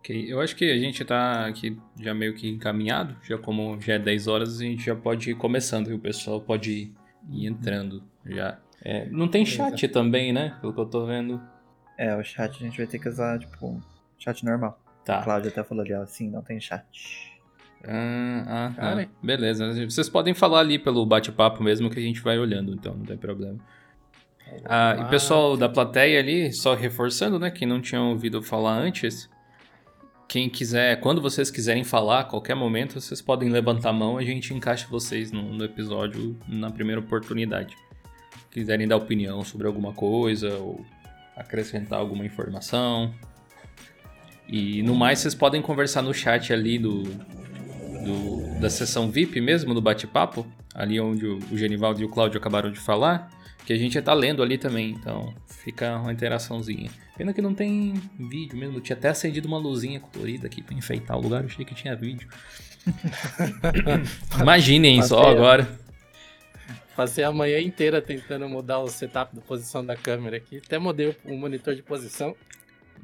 Ok, eu acho que a gente tá aqui já meio que encaminhado, já como já é 10 horas, a gente já pode ir começando e o pessoal pode ir, ir entrando já. É, não tem chat também, né? Pelo que eu tô vendo. É, o chat a gente vai ter que usar, tipo, chat normal. Tá. A Cláudia até falou ali, ó, assim, não tem chat. Ah, ah, ah, beleza. Vocês podem falar ali pelo bate-papo mesmo que a gente vai olhando, então não tem problema. Ah, e pessoal da plateia ali, só reforçando, né? Quem não tinha ouvido falar antes, quem quiser, quando vocês quiserem falar, a qualquer momento, vocês podem levantar a mão, a gente encaixa vocês no, no episódio na primeira oportunidade. Quiserem dar opinião sobre alguma coisa ou acrescentar alguma informação. E no mais, vocês podem conversar no chat ali do, do- da sessão VIP mesmo, do bate-papo, ali onde o, o Genivaldo e o Cláudio acabaram de falar, que a gente já tá lendo ali também, então fica uma interaçãozinha. Pena que não tem vídeo mesmo, eu tinha até acendido uma luzinha colorida aqui pra enfeitar o lugar, eu achei que tinha vídeo. Imaginem só Passeio. agora. Passei a manhã inteira tentando mudar o setup da posição da câmera aqui. Até mudei o monitor de posição.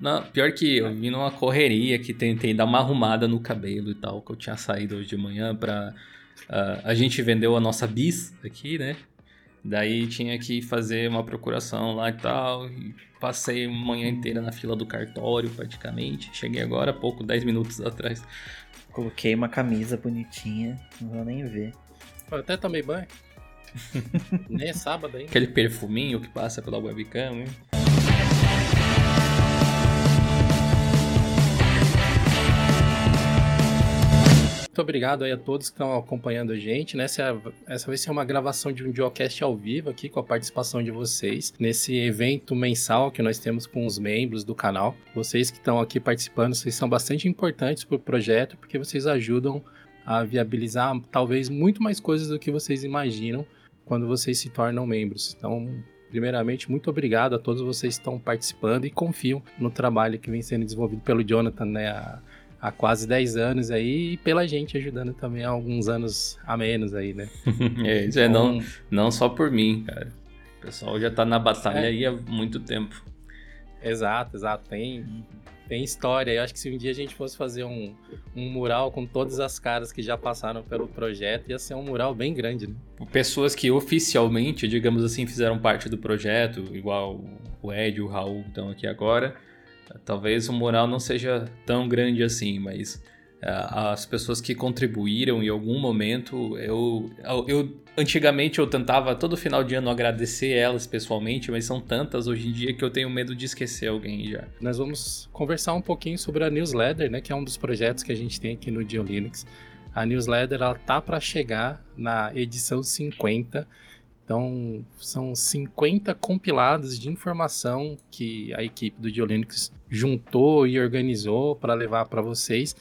Não, pior que eu vim numa correria que tentei dar uma arrumada no cabelo e tal, que eu tinha saído hoje de manhã pra. ah, a gente vendeu a nossa bis aqui, né? Daí tinha que fazer uma procuração lá e tal. E passei a manhã inteira na fila do cartório, praticamente. Cheguei agora há pouco, 10 minutos atrás. Coloquei uma camisa bonitinha, não vou nem ver. Eu até tomei banho. Nem é sábado ainda. Aquele perfuminho que passa pela webcam, hein? Muito obrigado aí a todos que estão acompanhando a gente. né? Essa, é essa vai ser uma gravação de um Geocast ao vivo aqui com a participação de vocês nesse evento mensal que nós temos com os membros do canal. Vocês que estão aqui participando, vocês são bastante importantes para o projeto porque vocês ajudam a viabilizar talvez muito mais coisas do que vocês imaginam quando vocês se tornam membros. Então, primeiramente, muito obrigado a todos vocês que estão participando e confiam no trabalho que vem sendo desenvolvido pelo Jonathan, né? Há quase 10 anos aí e pela gente ajudando também há alguns anos a menos aí, né? é, isso é, não, Então, não só por mim, cara. O pessoal já tá na batalha É. aí há muito tempo. Exato, exato. Tem, tem história. Eu acho que se um dia a gente fosse fazer um, um mural com todas as caras que já passaram pelo projeto, ia ser um mural bem grande, né? Pessoas que oficialmente, digamos assim, fizeram parte do projeto, igual o Ed e o Raul estão aqui agora. Talvez o mural não seja tão grande assim, mas ah, as pessoas que contribuíram em algum momento, eu, eu antigamente eu tentava todo final de ano agradecer elas pessoalmente, mas são tantas hoje em dia que eu tenho medo de esquecer alguém já. Nós vamos conversar um pouquinho sobre a newsletter, né? Que é um dos projetos que a gente tem aqui no Dio Linux. A newsletter ela tá para chegar na edição 50. Então, são 50 compilados de informação que a equipe do Dio Linux juntou e organizou para levar para vocês.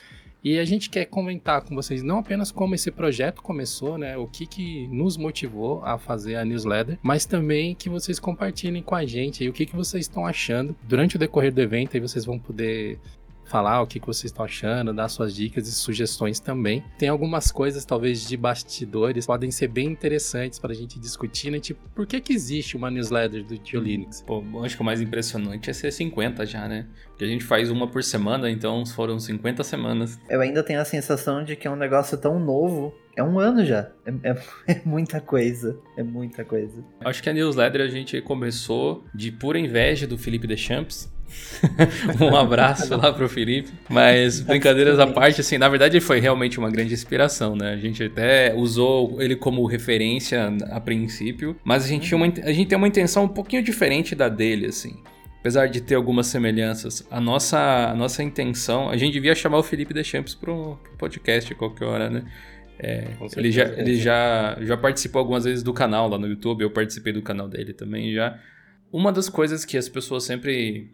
E a gente quer comentar com vocês não apenas como esse projeto começou, né? O que, que nos motivou a fazer a newsletter, mas também que vocês compartilhem com a gente aí o que, que vocês estão achando. Durante o decorrer do evento, aí vocês vão poder falar o que, que vocês estão achando, dar suas dicas e sugestões também. Tem algumas coisas, talvez, de bastidores, podem ser bem interessantes para a gente discutir, né? Tipo, por que, que existe uma newsletter do Dio Linux? Pô, acho que o mais impressionante é ser 50 já, né? Porque a gente faz uma por semana, então foram 50 semanas. Eu ainda tenho a sensação de que é um negócio tão novo. É um ano já. É, é- é muita coisa. É muita coisa. Acho que a newsletter a gente começou de pura inveja do Felipe Deschamps. um abraço lá pro Felipe. Mas brincadeiras à parte, assim, na verdade foi realmente uma grande inspiração, né? A gente até usou ele como referência a princípio, mas a gente, tinha uma, a gente tem uma intenção um pouquinho diferente da dele, assim. Apesar de ter algumas semelhanças, a nossa, a nossa intenção, a gente devia chamar o Felipe Deschamps pro, pro podcast a qualquer hora, né? Com Ele, já, ele já, já participou algumas vezes do canal lá no YouTube, eu participei do canal dele também já. Uma das coisas que as pessoas sempre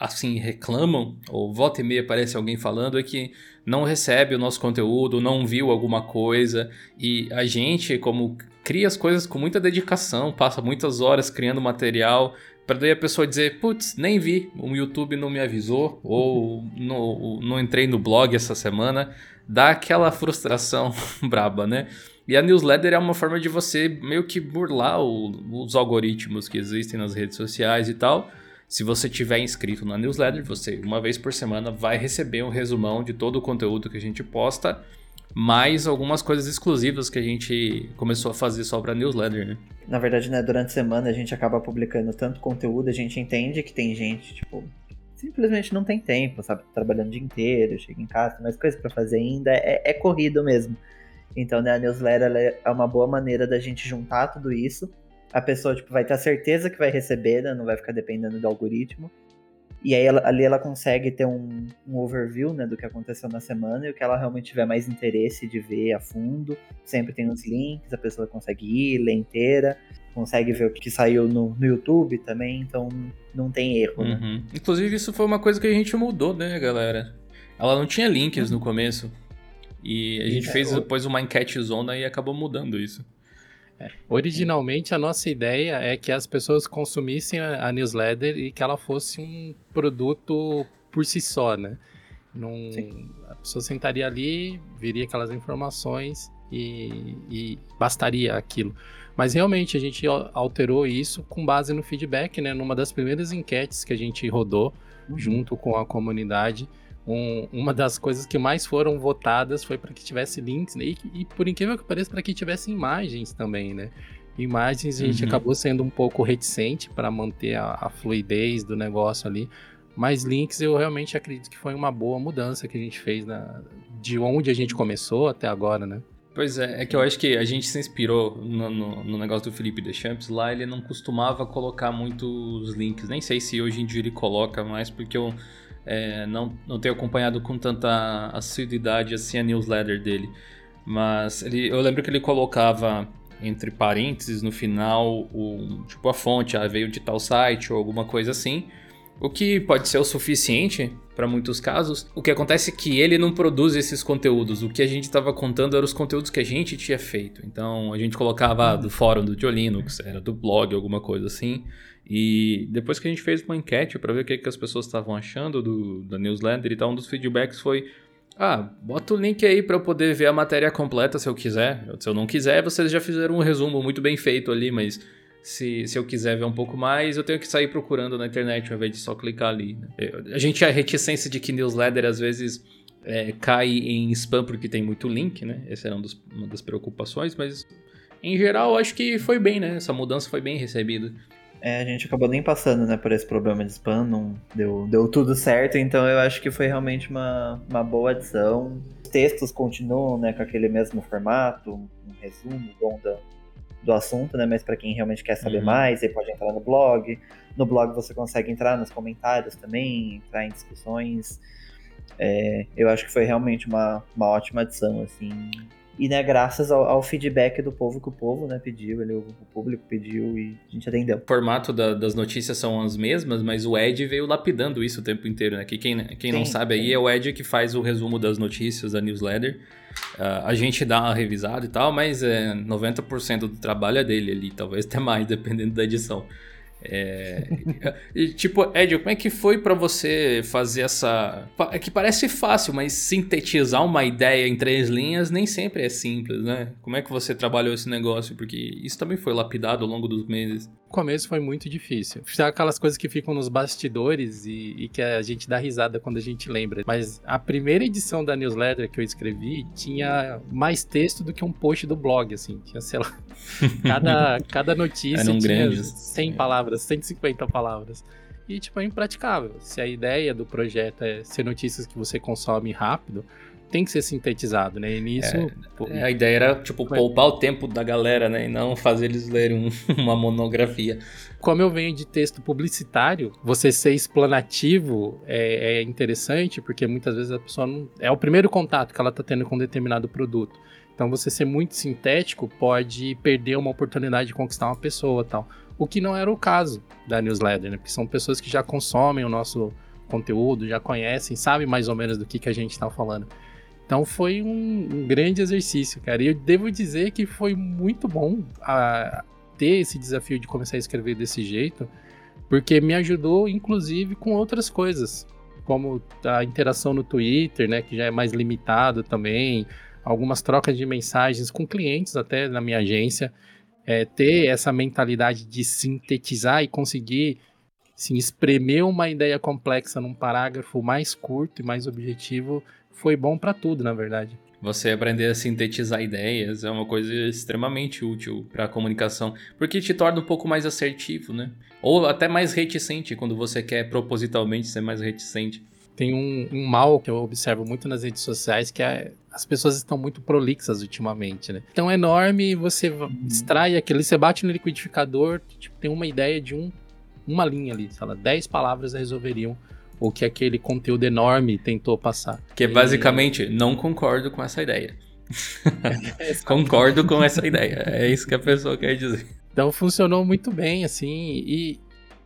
assim reclamam, ou volta e meia aparece alguém falando, é que não recebe o nosso conteúdo, não viu alguma coisa, e a gente, como cria as coisas com muita dedicação, passa muitas horas criando material, para daí a pessoa dizer, putz, nem vi, o YouTube não me avisou, ou no, não entrei no blog essa semana, dá aquela frustração braba, né? E a newsletter é uma forma de você meio que burlar o- os algoritmos que existem nas redes sociais e tal, Se você tiver inscrito na newsletter, você, uma vez por semana, vai receber um resumão de todo o conteúdo que a gente posta, mais algumas coisas exclusivas que a gente começou a fazer só para newsletter, né? Na verdade, né, durante a semana a gente acaba publicando tanto conteúdo, a gente entende que tem gente, tipo, simplesmente não tem tempo, sabe? Trabalhando o dia inteiro, chega em casa, tem mais coisas para fazer ainda, é, é, corrido mesmo. Então, né, a newsletter é uma boa maneira da gente juntar tudo isso a pessoa tipo, vai ter a certeza que vai receber, né? não vai ficar dependendo do algoritmo. E aí ela, ali ela consegue ter um, um, overview né, do que aconteceu na semana e o que ela realmente tiver mais interesse de ver a fundo. Sempre tem os links, a pessoa consegue ir, ler inteira, consegue ver o que saiu no, no YouTube também, então não tem erro. Né? Uhum. Inclusive, isso foi uma coisa que a gente mudou, né, galera? Ela não tinha links no começo. E a gente é, fez depois uma enquete zona e acabou mudando isso. É. Originalmente, a nossa ideia é que as pessoas consumissem a, newsletter e que ela fosse um produto por si só, né? Num, a pessoa sentaria ali, viria aquelas informações e, e, bastaria aquilo. Mas realmente a gente alterou isso com base no feedback, né? Numa das primeiras enquetes que a gente rodou uhum. junto com a comunidade um, uma das coisas que mais foram votadas foi para que tivesse links, né? e, e, por incrível que pareça, para que tivesse imagens também, né? Imagens a gente uhum. acabou sendo um pouco reticente para manter a, a, fluidez do negócio ali, mas links eu realmente acredito que foi uma boa mudança que a gente fez na, de onde a gente começou até agora, né? Pois é, é que eu acho que a gente se inspirou no, no, no negócio do Felipe Deschamps. Lá ele não costumava colocar muitos links. Nem sei se hoje em dia ele coloca mais, porque eu é, não, não tenho acompanhado com tanta assiduidade assim a newsletter dele. Mas ele, eu lembro que ele colocava entre parênteses no final o, tipo a fonte, ah, veio de tal site ou alguma coisa assim. O que pode ser o suficiente para muitos casos. O que acontece é que ele não produz esses conteúdos. O que a gente estava contando eram os conteúdos que a gente tinha feito. Então a gente colocava ah, do fórum do Diolinux, era do blog, alguma coisa assim. E depois que a gente fez uma enquete para ver o que, que as pessoas estavam achando do, da newsletter e tal, um dos feedbacks foi: ah, bota o link aí para eu poder ver a matéria completa se eu quiser. Se eu não quiser, vocês já fizeram um resumo muito bem feito ali, mas se, se eu quiser ver um pouco mais, eu tenho que sair procurando na internet ao invés de só clicar ali. Né? A gente a reticência de que newsletter às vezes é, cai em spam porque tem muito link, né? Essa era um dos, uma das preocupações, mas em geral acho que foi bem, né? Essa mudança foi bem recebida. É, a gente acabou nem passando, né, por esse problema de spam, não deu, deu tudo certo, então eu acho que foi realmente uma, uma boa adição. Os textos continuam, né, com aquele mesmo formato, um resumo bom do, do assunto, né, mas para quem realmente quer saber uhum. mais, aí pode entrar no blog. No blog você consegue entrar nos comentários também, entrar em discussões. É, eu acho que foi realmente uma, uma ótima adição, assim. E, né, graças ao, ao, feedback do povo que o povo, né, pediu, ele, o, público pediu e a gente atendeu. O formato da, das notícias são as mesmas, mas o Ed veio lapidando isso o tempo inteiro, né? Que quem, quem sim, não sabe sim. aí é o Ed que faz o resumo das notícias da newsletter. Uh, a gente dá uma revisada e tal, mas é, 90% do trabalho é dele ali, talvez até mais, dependendo da edição. É, e, tipo, Ed, como é que foi para você fazer essa. É que parece fácil, mas sintetizar uma ideia em três linhas nem sempre é simples, né? Como é que você trabalhou esse negócio? Porque isso também foi lapidado ao longo dos meses. Começo foi muito difícil. Aquelas coisas que ficam nos bastidores e, e, que a gente dá risada quando a gente lembra. Mas a primeira edição da newsletter que eu escrevi tinha mais texto do que um post do blog, assim. Tinha, sei lá, cada, cada notícia Eram tinha grandes. 100 palavras, 150 palavras. E, tipo, é impraticável. Se a ideia do projeto é ser notícias que você consome rápido, tem que ser sintetizado, né? E nisso. É, pô, a ideia era, tipo, poupar o tempo da galera, né? E não fazer eles lerem um, uma monografia. Como eu venho de texto publicitário, você ser explanativo é, é, interessante, porque muitas vezes a pessoa não. É o primeiro contato que ela está tendo com um determinado produto. Então, você ser muito sintético pode perder uma oportunidade de conquistar uma pessoa tal. O que não era o caso da newsletter, né? Porque são pessoas que já consomem o nosso conteúdo, já conhecem, sabem mais ou menos do que, que a gente está falando. Então foi um, um, grande exercício, cara. E eu devo dizer que foi muito bom a, ter esse desafio de começar a escrever desse jeito, porque me ajudou, inclusive, com outras coisas, como a interação no Twitter, né, que já é mais limitado também, algumas trocas de mensagens com clientes até na minha agência, é, ter essa mentalidade de sintetizar e conseguir Sim, espremer uma ideia complexa num parágrafo mais curto e mais objetivo foi bom para tudo, na verdade. Você aprender a sintetizar ideias é uma coisa extremamente útil para a comunicação, porque te torna um pouco mais assertivo, né? Ou até mais reticente quando você quer propositalmente ser mais reticente. Tem um, um mal que eu observo muito nas redes sociais que é as pessoas estão muito prolixas ultimamente, né? Então é enorme, você extrai aquilo, você bate no liquidificador, tipo, tem uma ideia de um, uma linha ali, sei lá, 10 palavras resolveriam o que aquele conteúdo enorme tentou passar. Que é basicamente, e... não concordo com essa ideia. concordo com essa ideia. É isso que a pessoa quer dizer. Então funcionou muito bem, assim, e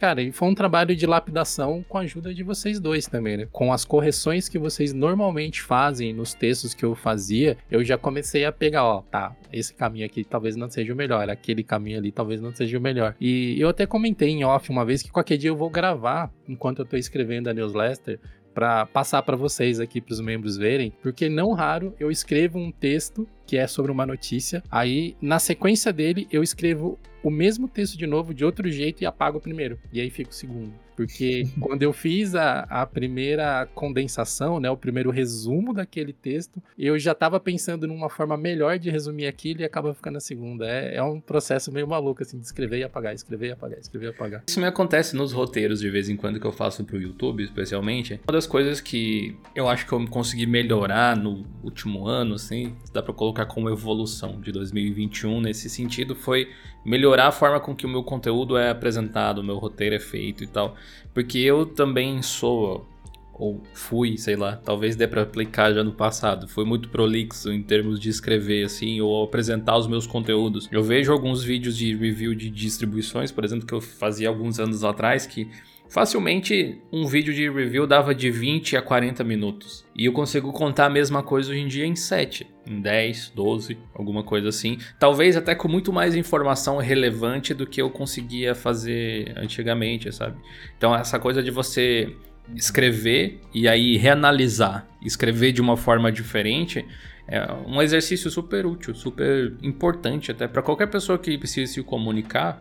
Cara, e foi um trabalho de lapidação com a ajuda de vocês dois também, né? Com as correções que vocês normalmente fazem nos textos que eu fazia, eu já comecei a pegar, ó, tá, esse caminho aqui talvez não seja o melhor, aquele caminho ali talvez não seja o melhor. E eu até comentei em off uma vez que qualquer dia eu vou gravar, enquanto eu tô escrevendo a newsletter, para passar para vocês aqui para os membros verem, porque não raro eu escrevo um texto que é sobre uma notícia, aí na sequência dele eu escrevo o mesmo texto de novo de outro jeito e apago o primeiro, e aí fica o segundo. Porque quando eu fiz a, a primeira condensação, né, o primeiro resumo daquele texto, eu já estava pensando numa forma melhor de resumir aquilo e acaba ficando a segunda. É, é um processo meio maluco, assim, de escrever e apagar, escrever e apagar, escrever e apagar. Isso me acontece nos roteiros de vez em quando que eu faço pro YouTube, especialmente. Uma das coisas que eu acho que eu consegui melhorar no último ano, assim, dá para colocar como evolução de 2021 nesse sentido, foi melhorar a forma com que o meu conteúdo é apresentado, o meu roteiro é feito e tal. Porque eu também sou, ou fui, sei lá, talvez dê para aplicar já no passado. Fui muito prolixo em termos de escrever, assim, ou apresentar os meus conteúdos. Eu vejo alguns vídeos de review de distribuições, por exemplo, que eu fazia alguns anos atrás, que Facilmente um vídeo de review dava de 20 a 40 minutos. E eu consigo contar a mesma coisa hoje em dia em 7, em 10, 12, alguma coisa assim. Talvez até com muito mais informação relevante do que eu conseguia fazer antigamente, sabe? Então essa coisa de você escrever e aí reanalisar, escrever de uma forma diferente, é um exercício super útil, super importante até para qualquer pessoa que precise se comunicar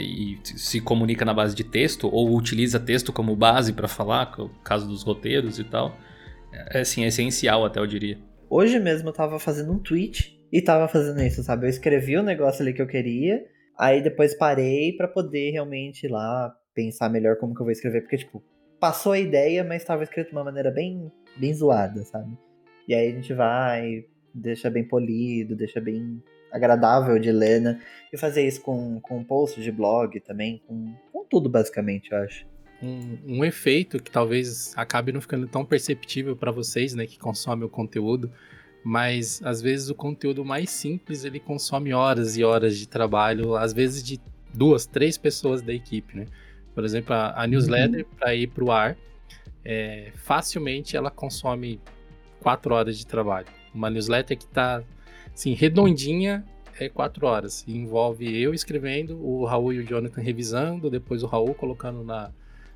e se comunica na base de texto ou utiliza texto como base para falar, no caso dos roteiros e tal, é assim, é essencial até eu diria. Hoje mesmo eu tava fazendo um tweet e tava fazendo isso, sabe? Eu escrevi o negócio ali que eu queria, aí depois parei para poder realmente ir lá pensar melhor como que eu vou escrever, porque tipo, passou a ideia, mas estava escrito de uma maneira bem bem zoada, sabe? E aí a gente vai, deixa bem polido, deixa bem agradável de ler, né? E fazer isso com, com posts de blog também, com, com tudo basicamente, eu acho. Um, um, efeito que talvez acabe não ficando tão perceptível para vocês, né, que consomem o conteúdo, mas às vezes o conteúdo mais simples ele consome horas e horas de trabalho, às vezes de duas, três pessoas da equipe, né? Por exemplo, a, a newsletter uhum. para ir para o ar, é, facilmente ela consome quatro horas de trabalho. Uma newsletter que está Sim, redondinha é quatro horas. envolve eu escrevendo, o Raul e o Jonathan revisando, depois o Raul colocando na,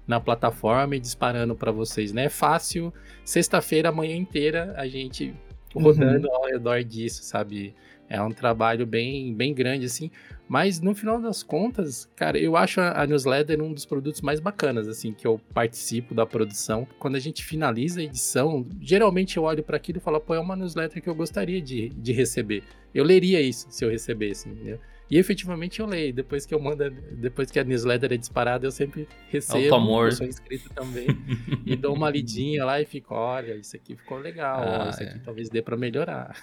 na plataforma e disparando para vocês, né? É fácil. Sexta-feira, a manhã inteira, a gente rodando uhum. ao redor disso, sabe? É um trabalho bem, bem grande, assim. Mas no final das contas, cara, eu acho a, newsletter um dos produtos mais bacanas, assim, que eu participo da produção. Quando a gente finaliza a edição, geralmente eu olho para aquilo e falo, pô, é uma newsletter que eu gostaria de, de receber. Eu leria isso se eu recebesse, entendeu? E efetivamente eu leio. Depois que eu mando, depois que a newsletter é disparada, eu sempre recebo. amor. Eu sou inscrito também. e dou uma lidinha lá e fico, olha, isso aqui ficou legal. Ah, isso aqui é. talvez dê para melhorar.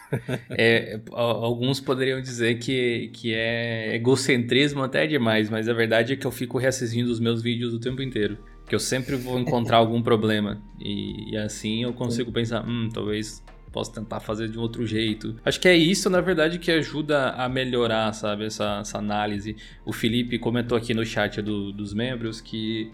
é, alguns poderiam dizer que, que é egocentrismo até demais, mas a verdade é que eu fico reassistindo os meus vídeos o tempo inteiro. Que eu sempre vou encontrar algum problema. E, e assim eu consigo pensar, hum, talvez posso tentar fazer de um outro jeito. Acho que é isso, na verdade, que ajuda a melhorar, sabe, essa, essa análise. O Felipe comentou aqui no chat do, dos membros que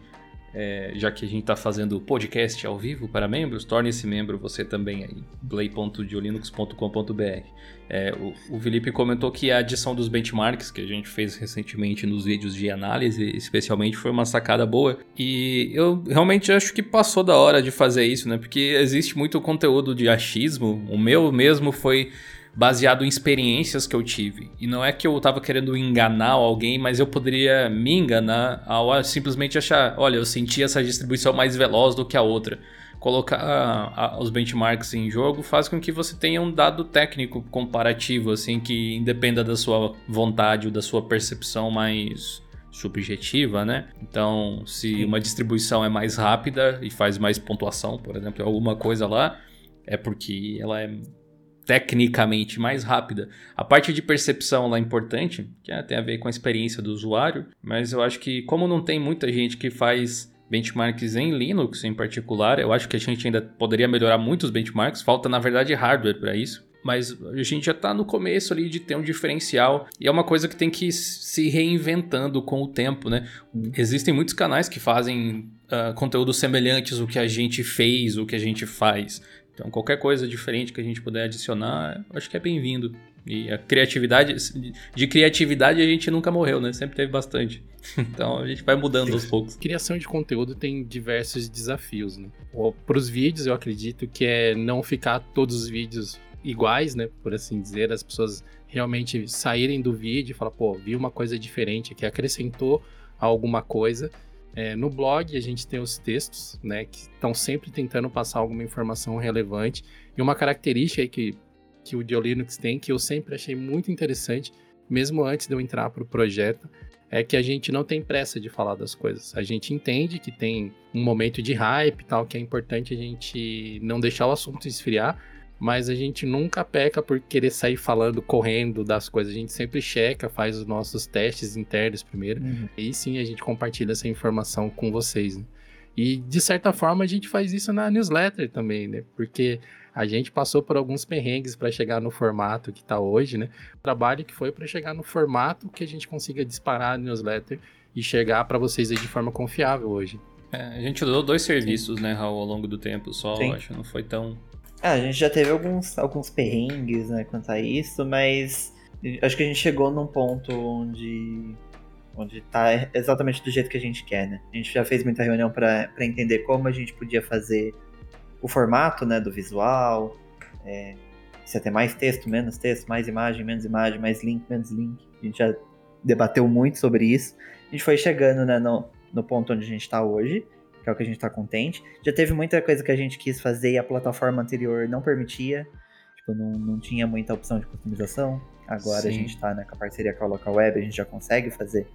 é, já que a gente está fazendo podcast ao vivo para membros, torne-se membro você também aí, play.diolinux.com.br. É, o, o Felipe comentou que a adição dos benchmarks que a gente fez recentemente nos vídeos de análise, especialmente, foi uma sacada boa. E eu realmente acho que passou da hora de fazer isso, né? Porque existe muito conteúdo de achismo. O meu mesmo foi baseado em experiências que eu tive. E não é que eu tava querendo enganar alguém, mas eu poderia me enganar ao simplesmente achar, olha, eu senti essa distribuição mais veloz do que a outra. Colocar a, a, os benchmarks em jogo faz com que você tenha um dado técnico comparativo, assim, que independa da sua vontade ou da sua percepção mais subjetiva, né? Então, se uma distribuição é mais rápida e faz mais pontuação, por exemplo, alguma coisa lá, é porque ela é tecnicamente mais rápida. A parte de percepção lá é importante, que é, tem a ver com a experiência do usuário, mas eu acho que como não tem muita gente que faz benchmarks em Linux em particular, eu acho que a gente ainda poderia melhorar muitos benchmarks, falta na verdade hardware para isso mas a gente já está no começo ali de ter um diferencial e é uma coisa que tem que se reinventando com o tempo, né? Existem muitos canais que fazem uh, conteúdos semelhantes ao que a gente fez, o que a gente faz. Então, qualquer coisa diferente que a gente puder adicionar, acho que é bem-vindo. E a criatividade, de criatividade a gente nunca morreu, né? Sempre teve bastante. Então a gente vai mudando aos poucos. Criação de conteúdo tem diversos desafios, né? Para os vídeos, eu acredito que é não ficar todos os vídeos iguais, né? Por assim dizer, as pessoas realmente saírem do vídeo e falar, pô, vi uma coisa diferente que acrescentou alguma coisa. É, no blog a gente tem os textos, né, que estão sempre tentando passar alguma informação relevante. E uma característica aí que, que o Diolinux tem, que eu sempre achei muito interessante, mesmo antes de eu entrar para o projeto, é que a gente não tem pressa de falar das coisas. A gente entende que tem um momento de hype e tal, que é importante a gente não deixar o assunto esfriar, mas a gente nunca peca por querer sair falando, correndo das coisas. A gente sempre checa, faz os nossos testes internos primeiro, uhum. e sim a gente compartilha essa informação com vocês. Né? E de certa forma a gente faz isso na newsletter também, né? Porque a gente passou por alguns perrengues para chegar no formato que está hoje, né? O trabalho que foi para chegar no formato que a gente consiga disparar a newsletter e chegar para vocês aí de forma confiável hoje. É, a gente usou dois serviços, Sim. né, Raul, ao longo do tempo só, Sim. acho, não foi tão ah, a gente já teve alguns, alguns perrengues, né, quanto a isso, mas acho que a gente chegou num ponto onde onde tá exatamente do jeito que a gente quer, né? A gente já fez muita reunião para entender como a gente podia fazer o formato, né, do visual, é, se ter mais texto, menos texto, mais imagem, menos imagem, mais link, menos link. A gente já debateu muito sobre isso. A gente foi chegando, né, no, no ponto onde a gente está hoje que é o que a gente tá contente. Já teve muita coisa que a gente quis fazer e a plataforma anterior não permitia. Tipo, não, não tinha muita opção de customização. Agora Sim. a gente tá né, com a parceria com a Local Web, a gente já consegue fazer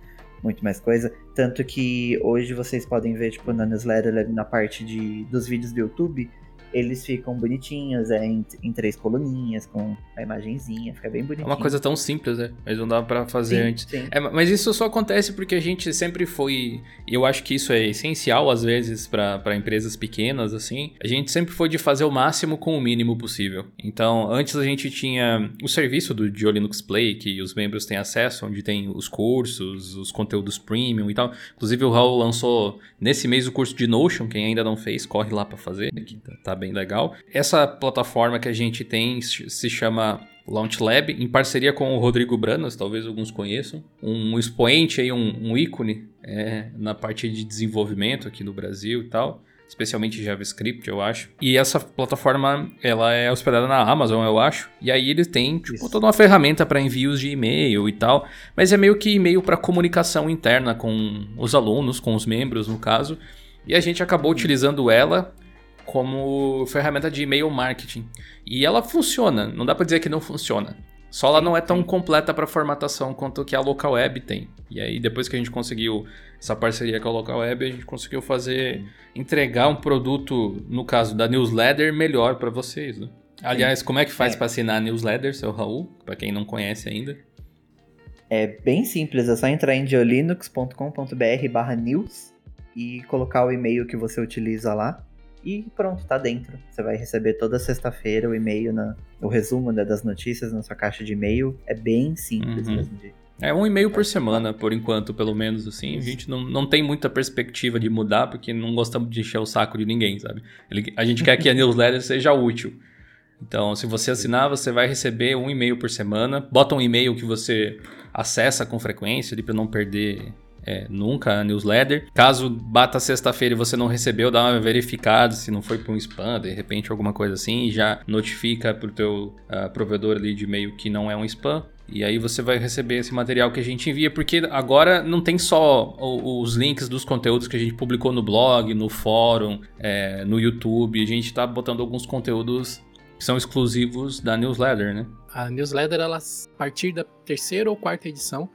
muito mais coisa. Tanto que hoje vocês podem ver, tipo, na newsletter, na parte de, dos vídeos do YouTube, eles ficam bonitinhos, é em, em, três coluninhas, com a imagenzinha, fica bem bonitinho. É uma coisa tão simples, né? Mas não dá para fazer sim, antes. Sim. É, mas isso só acontece porque a gente sempre foi, e eu acho que isso é essencial às vezes para empresas pequenas, assim, a gente sempre foi de fazer o máximo com o mínimo possível. Então, antes a gente tinha o serviço do Linux Play, que os membros têm acesso, onde tem os cursos, os conteúdos premium e tal. Inclusive o Raul lançou nesse mês o curso de Notion, quem ainda não fez, corre lá para fazer, que tá bem legal. Essa plataforma que a gente tem se chama Launch Lab, em parceria com o Rodrigo Branas, talvez alguns conheçam. Um expoente aí, um, um ícone é, na parte de desenvolvimento aqui no Brasil e tal especialmente JavaScript, eu acho. E essa plataforma, ela é hospedada na Amazon, eu acho. E aí eles têm tipo, toda uma ferramenta para envios de e-mail e tal, mas é meio que e-mail para comunicação interna com os alunos, com os membros, no caso. E a gente acabou utilizando ela como ferramenta de e-mail marketing. E ela funciona, não dá para dizer que não funciona. Só ela não é tão completa para formatação quanto que a local web tem. E aí depois que a gente conseguiu essa parceria com a local web, a gente conseguiu fazer entregar um produto, no caso da newsletter, melhor para vocês, né? Aliás, como é que faz é. para assinar a newsletter, seu Raul? Para quem não conhece ainda. É bem simples, é só entrar em geolinux.com.br/news e colocar o e-mail que você utiliza lá e pronto, tá dentro. Você vai receber toda sexta-feira o e-mail, na, o resumo né, das notícias na sua caixa de e-mail. É bem simples uhum. mesmo de. É um e-mail por semana, por enquanto, pelo menos, assim. A gente não, não tem muita perspectiva de mudar, porque não gostamos de encher o saco de ninguém, sabe? Ele, a gente quer que a newsletter seja útil. Então, se você assinar, você vai receber um e-mail por semana. Bota um e-mail que você acessa com frequência, para não perder é, nunca a newsletter. Caso bata sexta-feira e você não recebeu, dá uma verificada se não foi para um spam, de repente alguma coisa assim, e já notifica para o teu uh, provedor ali de e-mail que não é um spam. E aí você vai receber esse material que a gente envia, porque agora não tem só os links dos conteúdos que a gente publicou no blog, no fórum, é, no YouTube. A gente está botando alguns conteúdos que são exclusivos da newsletter, né? A newsletter, ela, a partir da terceira ou quarta edição,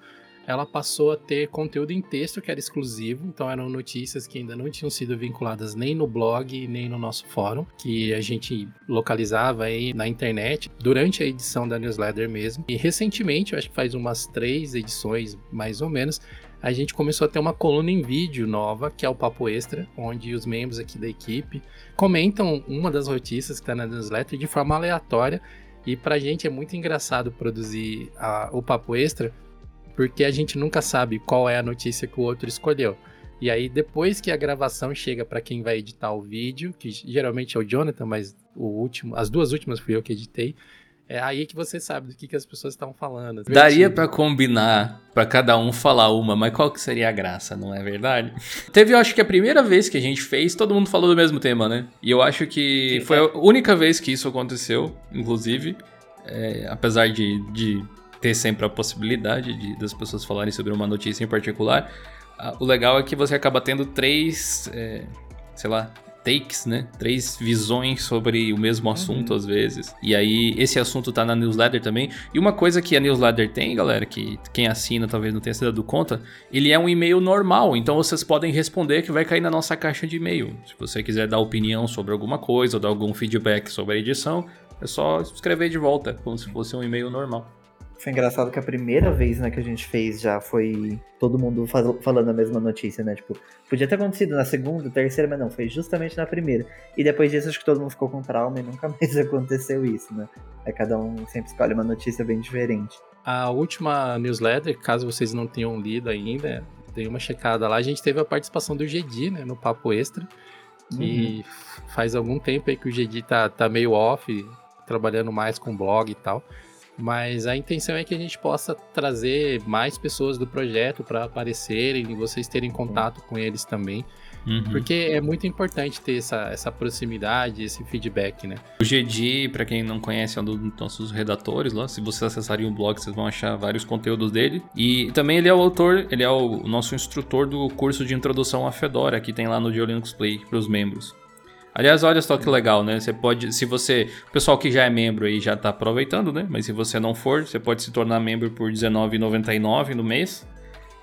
ela passou a ter conteúdo em texto que era exclusivo, então eram notícias que ainda não tinham sido vinculadas nem no blog, nem no nosso fórum, que a gente localizava aí na internet durante a edição da newsletter mesmo. E recentemente, eu acho que faz umas três edições mais ou menos, a gente começou a ter uma coluna em vídeo nova, que é o Papo Extra, onde os membros aqui da equipe comentam uma das notícias que está na newsletter de forma aleatória. E pra gente é muito engraçado produzir a, o Papo Extra, porque a gente nunca sabe qual é a notícia que o outro escolheu. E aí, depois que a gravação chega para quem vai editar o vídeo, que geralmente é o Jonathan, mas o último, as duas últimas fui eu que editei, é aí que você sabe do que, que as pessoas estão falando. Daria para combinar para cada um falar uma, mas qual que seria a graça, não é verdade? Teve, eu acho que a primeira vez que a gente fez, todo mundo falou do mesmo tema, né? E eu acho que Sim, foi é. a única vez que isso aconteceu, inclusive, é, apesar de, de ter sempre a possibilidade de, das pessoas falarem sobre uma notícia em particular. Ah, o legal é que você acaba tendo três, é, sei lá, takes, né? Três visões sobre o mesmo assunto uhum. às vezes. E aí esse assunto tá na newsletter também. E uma coisa que a newsletter tem, galera, que quem assina talvez não tenha se dado conta, ele é um e-mail normal, então vocês podem responder que vai cair na nossa caixa de e-mail. Se você quiser dar opinião sobre alguma coisa ou dar algum feedback sobre a edição, é só escrever de volta, como se fosse um e-mail normal. Foi engraçado que a primeira vez né, que a gente fez já foi todo mundo faz, falando a mesma notícia, né? Tipo, podia ter acontecido na segunda, terceira, mas não, foi justamente na primeira. E depois disso acho que todo mundo ficou com trauma e nunca mais aconteceu isso, né? Aí cada um sempre escolhe uma notícia bem diferente. A última newsletter, caso vocês não tenham lido ainda, dei uma checada lá. A gente teve a participação do Gedi, né, no Papo Extra. Que uhum. faz algum tempo aí que o Gedi tá, tá meio off, trabalhando mais com blog e tal. Mas a intenção é que a gente possa trazer mais pessoas do projeto para aparecerem e vocês terem contato com eles também. Uhum. Porque é muito importante ter essa, essa proximidade, esse feedback, né? O GD, para quem não conhece, é um dos nossos redatores lá. Se vocês acessarem o blog, vocês vão achar vários conteúdos dele. E também ele é o autor, ele é o nosso instrutor do curso de introdução à Fedora, que tem lá no Linux Play para os membros. Aliás, olha só que legal, né? Você pode, se você, o pessoal que já é membro aí já tá aproveitando, né? Mas se você não for, você pode se tornar membro por R$19,99 no mês.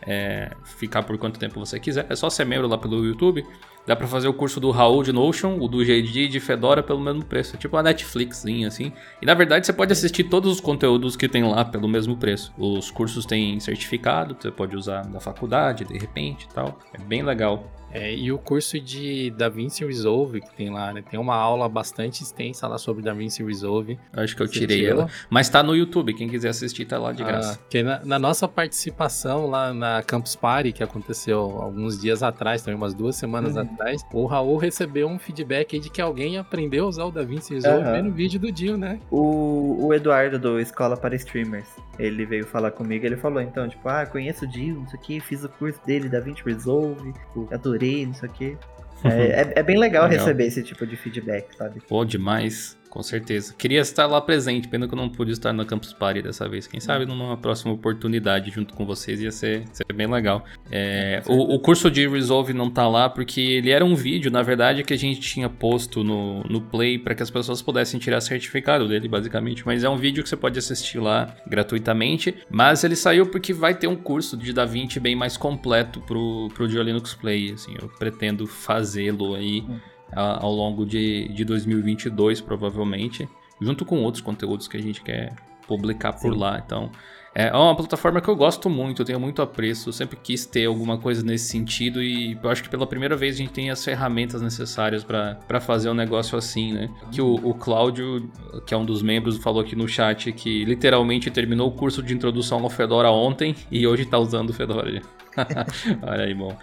É, ficar por quanto tempo você quiser. É só ser membro lá pelo YouTube. Dá pra fazer o curso do Raul de Notion, o do GD de Fedora pelo mesmo preço. É tipo uma Netflixzinha assim. E na verdade você pode assistir todos os conteúdos que tem lá pelo mesmo preço. Os cursos têm certificado, você pode usar da faculdade de repente e tal. É bem legal. É, e o curso de DaVinci Resolve que tem lá, né? Tem uma aula bastante extensa lá sobre DaVinci Resolve. Acho que eu tirei ela. Mas tá no YouTube, quem quiser assistir tá lá de ah, graça. que na, na, nossa participação lá na Campus Party, que aconteceu alguns dias atrás, também umas duas semanas uhum. atrás, o Raul recebeu um feedback de que alguém aprendeu a usar o DaVinci Resolve uhum. vendo o vídeo do Dio, né? O, o Eduardo do Escola para Streamers, ele veio falar comigo, ele falou então, tipo, ah, conheço o Dio, isso aqui, fiz o curso dele, DaVinci Resolve, adorei adorei, não sei o quê. É, é, é, bem legal, legal, receber esse tipo de feedback, sabe? Pô, demais, com certeza. Queria estar lá presente, pena que eu não pude estar na Campus Party dessa vez. Quem sabe numa próxima oportunidade junto com vocês ia ser, ser bem legal. É, o, o, curso de Resolve não tá lá porque ele era um vídeo, na verdade, que a gente tinha posto no, no Play para que as pessoas pudessem tirar certificado dele, basicamente. Mas é um vídeo que você pode assistir lá gratuitamente. Mas ele saiu porque vai ter um curso de DaVinci bem mais completo pro, pro Linux Play. Assim, eu pretendo fazê-lo aí. Hum ao longo de, de 2022, provavelmente, junto com outros conteúdos que a gente quer publicar por Sim. lá. Então, é uma plataforma que eu gosto muito, eu tenho muito apreço, eu sempre quis ter alguma coisa nesse sentido e eu acho que pela primeira vez a gente tem as ferramentas necessárias para fazer um negócio assim, né? Que o, o Cláudio, que é um dos membros, falou aqui no chat que literalmente terminou o curso de introdução ao Fedora ontem e hoje está usando o Fedora. Olha aí, bom.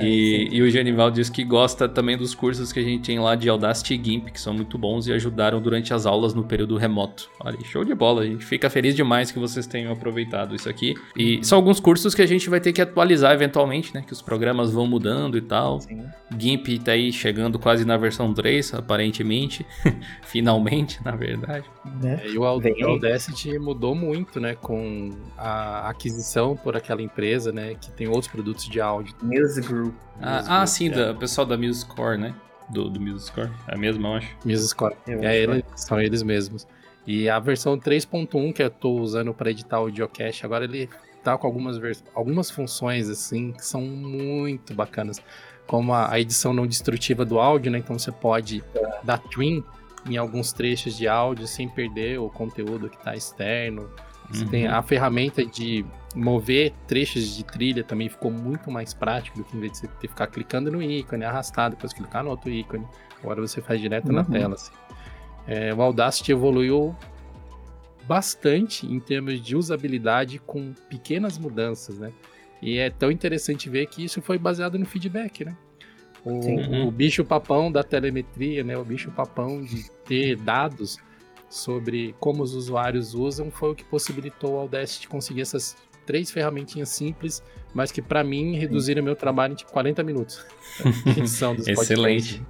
E, e o Genival diz que gosta também dos cursos que a gente tem lá de Audacity e GIMP, que são muito bons e ajudaram durante as aulas no período remoto. Olha, show de bola, a gente fica feliz demais que vocês tenham aproveitado isso aqui. E são alguns cursos que a gente vai ter que atualizar eventualmente, né? Que os programas vão mudando e tal. Sim. GIMP tá aí chegando quase na versão 3, aparentemente. Finalmente, na verdade. Né? É, e o Audacity mudou muito, né? Com a aquisição por aquela empresa, né? Que tem outros produtos de áudio. Music Group. Ah, ah sim, é. o pessoal da MuseScore, né? Do, do MuseScore. É a mesma, eu acho. MuseScore. É, eles, são eles mesmos. E a versão 3.1 que eu tô usando para editar o Geocache, agora ele tá com algumas, algumas funções assim que são muito bacanas. Como a, a edição não destrutiva do áudio, né? Então você pode dar trim em alguns trechos de áudio sem perder o conteúdo que está externo. Você uhum. tem a ferramenta de mover trechos de trilha também ficou muito mais prático do que em vez de você ter que ficar clicando no ícone, arrastar, depois clicar no outro ícone. Agora você faz direto uhum. na tela. Assim. É, o Audacity evoluiu bastante em termos de usabilidade com pequenas mudanças, né? E é tão interessante ver que isso foi baseado no feedback, né? O, uhum. o bicho papão da telemetria, né? O bicho papão de ter dados sobre como os usuários usam foi o que possibilitou ao Audacity conseguir essas três ferramentinhas simples, mas que para mim reduziram meu trabalho em tipo 40 minutos. Excelente.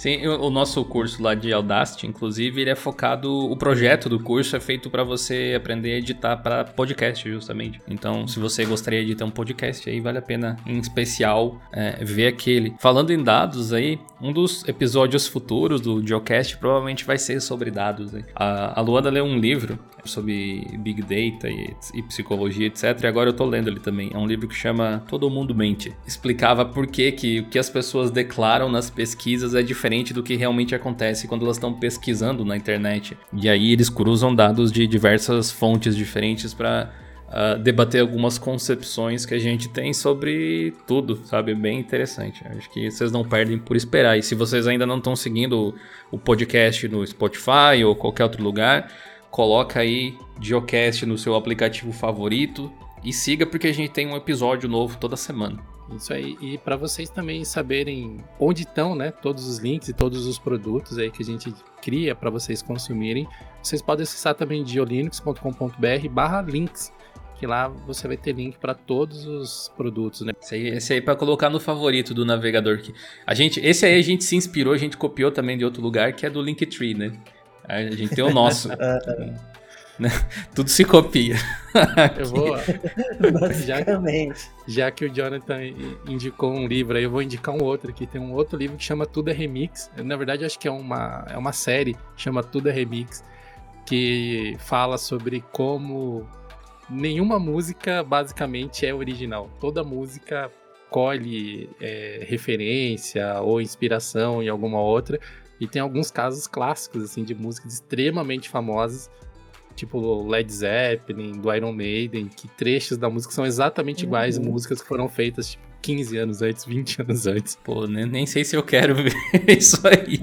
Sim, o nosso curso lá de Audacity, inclusive, ele é focado. O projeto do curso é feito para você aprender a editar para podcast, justamente. Então, se você gostaria de editar um podcast, aí vale a pena, em especial, é, ver aquele. Falando em dados, aí, um dos episódios futuros do Geocast provavelmente vai ser sobre dados. Né? A, a Luanda leu um livro sobre Big Data e, e, psicologia, etc. E agora eu tô lendo ele também. É um livro que chama Todo Mundo Mente. Explicava por que, que o que as pessoas declaram nas pesquisas é diferente diferente do que realmente acontece quando elas estão pesquisando na internet. E aí eles cruzam dados de diversas fontes diferentes para uh, ah, debater algumas concepções que a gente tem sobre tudo, sabe? Bem interessante. Acho que vocês não perdem por esperar. E se vocês ainda não estão seguindo o podcast no Spotify ou qualquer outro lugar, coloca aí Geocast no seu aplicativo favorito e siga porque a gente tem um episódio novo toda semana. Isso aí. E para vocês também saberem onde estão, né, todos os links e todos os produtos aí que a gente cria para vocês consumirem, vocês podem acessar também diolinux.com.br/links que lá você vai ter link para todos os produtos, né? Esse aí, esse aí para colocar no favorito do navegador que a gente, esse aí a gente se inspirou, a gente copiou também de outro lugar, que é do Linktree, né? A gente tem o nosso. Né? Tudo se copia. eu vou. já, já que o Jonathan indicou um livro, aí eu vou indicar um outro aqui. Tem um outro livro que chama Tudo é Remix. Na verdade, acho que é uma, é uma série, chama Tudo é Remix, que fala sobre como nenhuma música basicamente é original. Toda música colhe é, referência ou inspiração em alguma outra. E tem alguns casos clássicos assim de músicas extremamente famosas tipo Led Zeppelin, do Iron Maiden, que trechos da música são exatamente iguais uhum. músicas que foram feitas tipo, 15 anos antes, 20 anos antes. Pô, nem, nem sei se eu quero ver isso aí.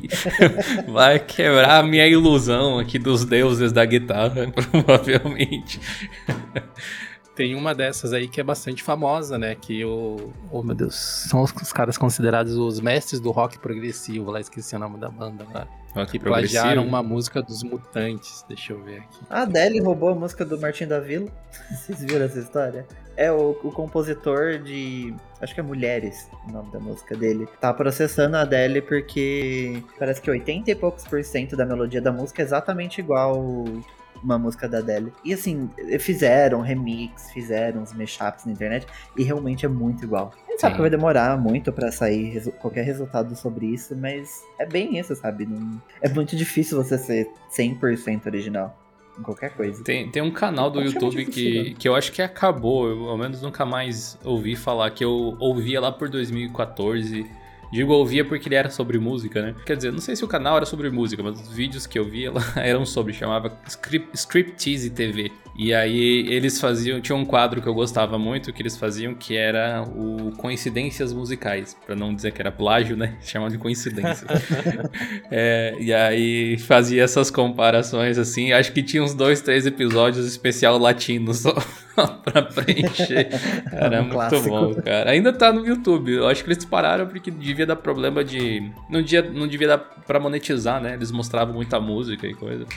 Vai quebrar a minha ilusão aqui dos deuses da guitarra, provavelmente. Tem uma dessas aí que é bastante famosa, né? Que o. Oh meu Deus. São os, os caras considerados os mestres do rock progressivo. Lá esqueci o nome da banda lá. Rock que plagiaram uma música dos Mutantes. Deixa eu ver aqui. A Adele roubou a música do Martin da Vila. Vocês viram essa história? É o, o, compositor de. Acho que é Mulheres, o nome da música dele. Tá processando a Adele porque parece que 80 e poucos por cento da melodia da música é exatamente igual uma música da Adele. E assim, fizeram remix, fizeram uns mashups na internet e realmente é muito igual. A gente sabe que vai demorar muito para sair resu qualquer resultado sobre isso, mas é bem isso, sabe? Não... É muito difícil você ser 100% original em qualquer coisa. Tem, tem um canal do YouTube que, que eu acho que acabou, eu ao menos nunca mais ouvi falar, que eu ouvia lá por 2014 Digo ouvia porque ele era sobre música, né? Quer dizer, não sei se o canal era sobre música, mas os vídeos que eu via lá eram sobre, chamava Script, Scriptease TV. E aí eles faziam, tinha um quadro que eu gostava muito que eles faziam que era o coincidências musicais, para não dizer que era plágio, né? Chamam de coincidência. é, e aí fazia essas comparações assim. Acho que tinha uns dois, três episódios especial latino só. pra preencher. É, um muito clássico. bom, cara. Ainda tá no YouTube. Eu acho que eles pararam porque devia dar problema de. Não, devia, não devia dar pra monetizar, né? Eles mostravam muita música e coisa.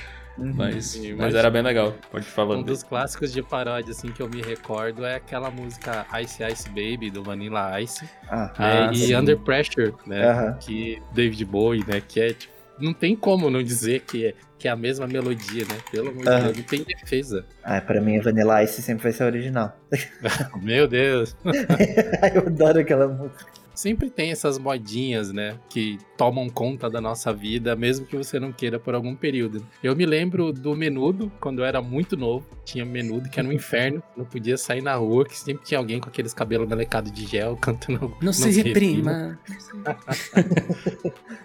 Uhum. Mas, Sim, mas, era bem legal. Pode falar. Um dos clássicos de paródia, assim, que eu me recordo é aquela música Ice Ice Baby, do Vanilla Ice. Ah, é, ah, e sim. Under Pressure, né? Uhum. Que David Bowie, né? Que é tipo não tem como não dizer que é, que é a mesma melodia, né? Pelo amor de Deus, não tem defesa. Ah, pra mim, Vanilla Ice sempre vai ser original. Meu Deus! eu adoro aquela música sempre tem essas modinhas, né? Que tomam conta da nossa vida, mesmo que você não queira por algum período. Eu me lembro do menudo, quando eu era muito novo. Tinha menudo que era um inferno, não podia sair na rua, que sempre tinha alguém com aqueles cabelos melecados de gel cantando. Não, não se reprima.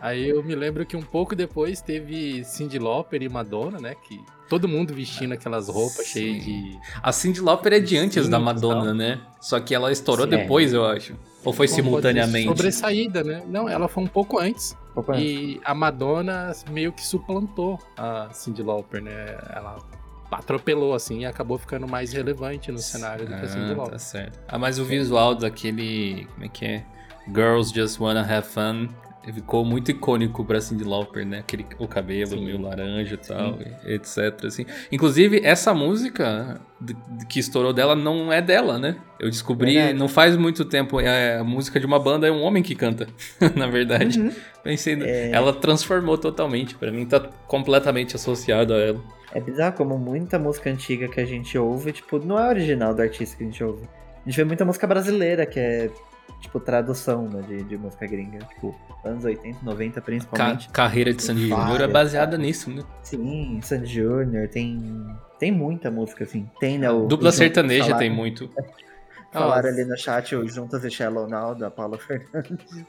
Aí eu me lembro que um pouco depois teve Cyndi Lauper e Madonna, né? Que todo mundo vestindo aquelas roupas Sim. cheias de. A Cyndi Lauper é de antes Sim, da Madonna, né? Só que ela estourou Sim, depois, é. eu acho. Ou foi simultaneamente? Sobressaída, né? Não, ela foi um pouco antes. Um pouco e antes. a Madonna meio que suplantou a Cyndi Lauper, né? Ela atropelou, assim, e acabou ficando mais relevante no cenário do que a Cyndi ah, Lauper. Tá certo. Ah, mas o visual daquele... Como é que é? Girls Just Wanna Have Fun ficou muito icônico pra Cyndi Lauper, né? Aquele, o cabelo Sim. meio laranja e tal, etc. Assim. Inclusive, essa música que estourou dela não é dela, né? Eu descobri verdade. não faz muito tempo. É a música de uma banda é um homem que canta, na verdade. Uhum. Pensei, é... ela transformou totalmente. Para mim, tá completamente associado a ela. É bizarro como muita música antiga que a gente ouve, tipo, não é original do artista que a gente ouve. A gente vê muita música brasileira que é tipo, tradução né, de, de música gringa. Tipo, anos 80, 90 principalmente. Ca carreira de Sandy Júnior é baseada nisso, né? Sim, Sandy Júnior tem. Tem muita música, assim. Tem, né? O, Dupla o sertaneja falaram, tem muito. Falaram ali no chat o Juntas e Shallow Now, da Paula Fernandes.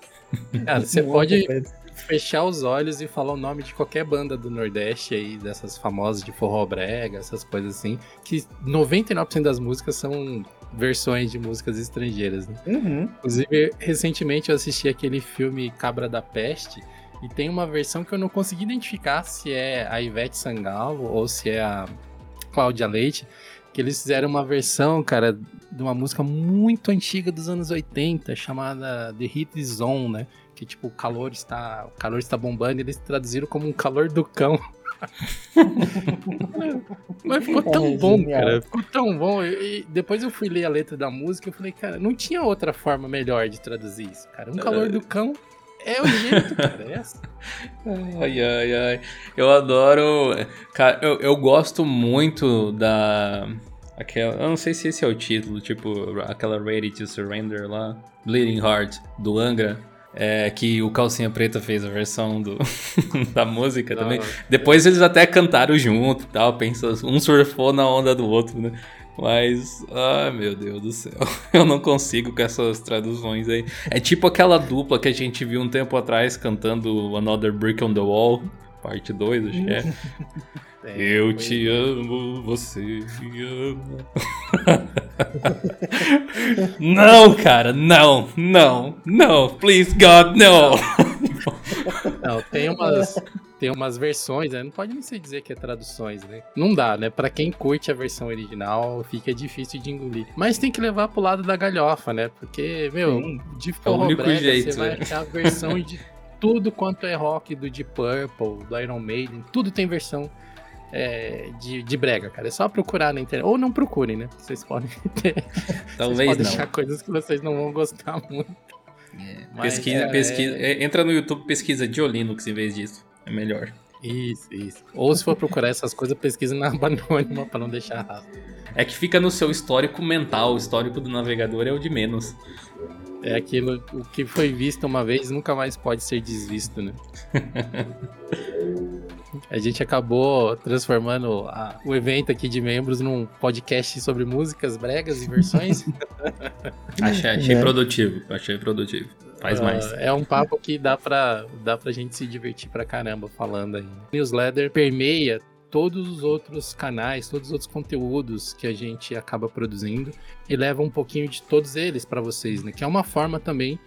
Cara, você pode fechar os olhos e falar o nome de qualquer banda do Nordeste aí, dessas famosas de forró brega, essas coisas assim, que 99% das músicas são versões de músicas estrangeiras, né? Uhum. Inclusive, recentemente eu assisti aquele filme Cabra da Peste e tem uma versão que eu não consegui identificar se é a Ivete Sangalo ou se é a Cláudia Leite, que eles fizeram uma versão, cara, de uma música muito antiga dos anos 80, chamada The Heat Zone, né? Que tipo, o calor está, o calor está bombando, e eles traduziram como um calor do cão. Mas ficou tão é, bom, genial. cara. Ficou tão bom. E, depois eu fui ler a letra da música e falei, cara, não tinha outra forma melhor de traduzir isso, cara. Um calor do cão é o jeito, cara. É assim. Ai, ai, ai. Eu adoro. Cara, eu, eu gosto muito da. Aquela, eu não sei se esse é o título, tipo, aquela Ready to Surrender lá. Bleeding Heart, do Angra. É, que o Calcinha Preta fez a versão do, da música não, também. Depois eles até cantaram junto e tal, pensa, um surfou na onda do outro, né? Mas, ai meu Deus do céu, eu não consigo com essas traduções aí. É tipo aquela dupla que a gente viu um tempo atrás cantando Another Brick on the Wall, parte 2, acho que é. É, eu te amo, você me ama. não, cara, não, não, não, please God, não. Não, tem umas, tem umas versões, né? Não pode nem se dizer que é traduções, né? Não dá, né? Pra quem curte a versão original, fica difícil de engolir. Mas tem que levar pro lado da galhofa, né? Porque, meu, Sim, de forró é jeito, você vai né? achar a versão de tudo quanto é rock do Deep Purple, do Iron Maiden, tudo tem versão é, de, de brega, cara. É só procurar na internet. Ou não procurem, né? Vocês podem ter. Talvez vocês podem não. achar coisas que vocês não vão gostar muito. É, pesquisa, é, pesquisa. É. Entra no YouTube, pesquisa Dio Linux em vez disso. É melhor. Isso, isso. Ou se for procurar essas coisas, pesquisa na aba anônima pra não deixar rastro. É que fica no seu histórico mental, o histórico do navegador é o de menos. É aquilo, o que foi visto uma vez nunca mais pode ser desvisto, né? A gente acabou transformando a, o evento aqui de membros num podcast sobre músicas, bregas e versões. achei, achei é. produtivo, achei produtivo. Faz uh, mais. É um papo que dá pra, dá pra gente se divertir pra caramba falando aí. Newsletter permeia todos os outros canais, todos os outros conteúdos que a gente acaba produzindo e leva um pouquinho de todos eles para vocês, né? Que é uma forma também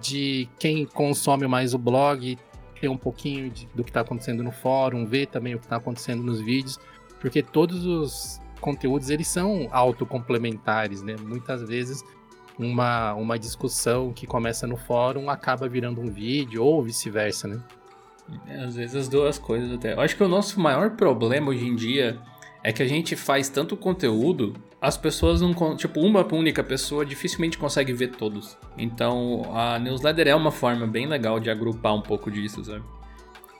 de quem consome mais o blog ter um pouquinho de, do que está acontecendo no fórum, ver também o que está acontecendo nos vídeos, porque todos os conteúdos eles são autocomplementares, né? Muitas vezes uma, uma discussão que começa no fórum acaba virando um vídeo ou vice-versa, né? É, às vezes as duas coisas até. Eu acho que o nosso maior problema hoje em dia é que a gente faz tanto conteúdo, as pessoas não. Tipo, uma única pessoa dificilmente consegue ver todos. Então a newsletter é uma forma bem legal de agrupar um pouco disso, sabe?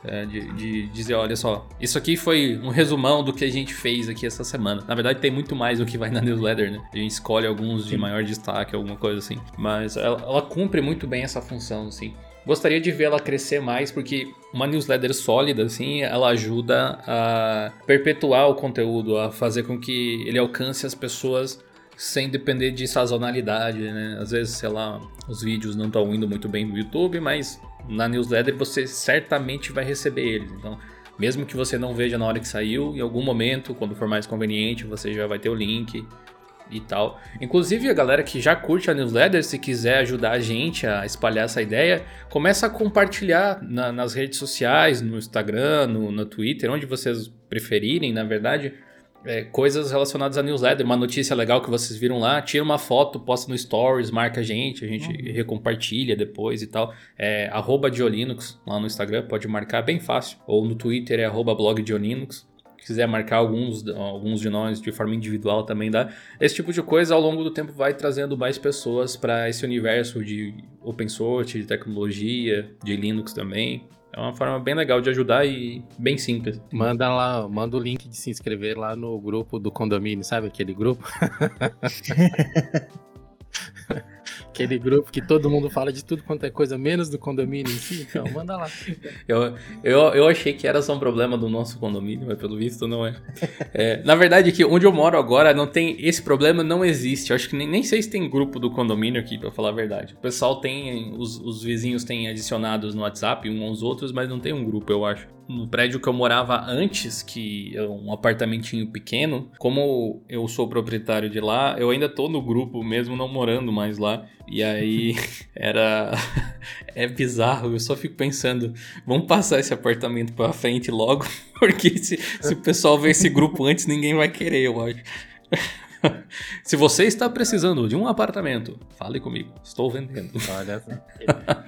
É, de, de, dizer, olha só, isso aqui foi um resumão do que a gente fez aqui essa semana. Na verdade, tem muito mais do que vai na newsletter, né? A gente escolhe alguns de maior destaque, alguma coisa assim. Mas ela, ela cumpre muito bem essa função, assim. Gostaria de ver ela crescer mais, porque uma newsletter sólida, assim, ela ajuda a perpetuar o conteúdo, a fazer com que ele alcance as pessoas sem depender de sazonalidade, né? Às vezes, sei lá, os vídeos não estão indo muito bem no YouTube, mas na newsletter você certamente vai receber eles. Então, mesmo que você não veja na hora que saiu, em algum momento, quando for mais conveniente, você já vai ter o link e tal. Inclusive, a galera que já curte a newsletter, se quiser ajudar a gente a espalhar essa ideia, começa a compartilhar na, nas redes sociais, no Instagram, no, no Twitter, onde vocês preferirem, na verdade é, coisas relacionadas à newsletter, uma notícia legal que vocês viram lá, tira uma foto, posta no Stories, marca a gente, a gente uhum. recompartilha depois e tal. É arroba Diolinux lá no Instagram, pode marcar bem fácil. Ou no Twitter é arroba blog Diolinux. Quiser marcar alguns, alguns de nós de forma individual também dá. Esse tipo de coisa ao longo do tempo vai trazendo mais pessoas para esse universo de open source, de tecnologia, de Linux também. É uma forma bem legal de ajudar e bem simples. Manda lá, manda o link de se inscrever lá no grupo do condomínio, sabe aquele grupo? Aquele grupo que todo mundo fala de tudo quanto é coisa, menos do condomínio em si. Então, manda lá. eu, eu, eu achei que era só um problema do nosso condomínio, mas pelo visto não é. é na verdade, que onde eu moro agora não tem. Esse problema não existe. Eu acho que nem, nem sei se tem grupo do condomínio aqui, pra falar a verdade. O pessoal tem. Os, os vizinhos têm adicionados no WhatsApp uns aos outros, mas não tem um grupo, eu acho no prédio que eu morava antes, que é um apartamentinho pequeno, como eu sou proprietário de lá, eu ainda tô no grupo, mesmo não morando mais lá. E aí era. é bizarro, eu só fico pensando, vamos passar esse apartamento pra frente logo, porque se, se o pessoal ver esse grupo antes, ninguém vai querer, eu acho. Se você está precisando de um apartamento, fale comigo. Estou vendendo. Olha,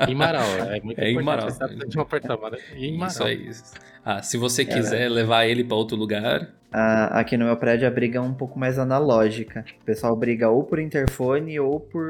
em Marau. É muito é em Marau. de um apartamento. Em Marau. Isso aí. Ah, se você quiser levar ele para outro lugar, ah, aqui no meu prédio a briga é um pouco mais analógica. O pessoal briga ou por interfone ou por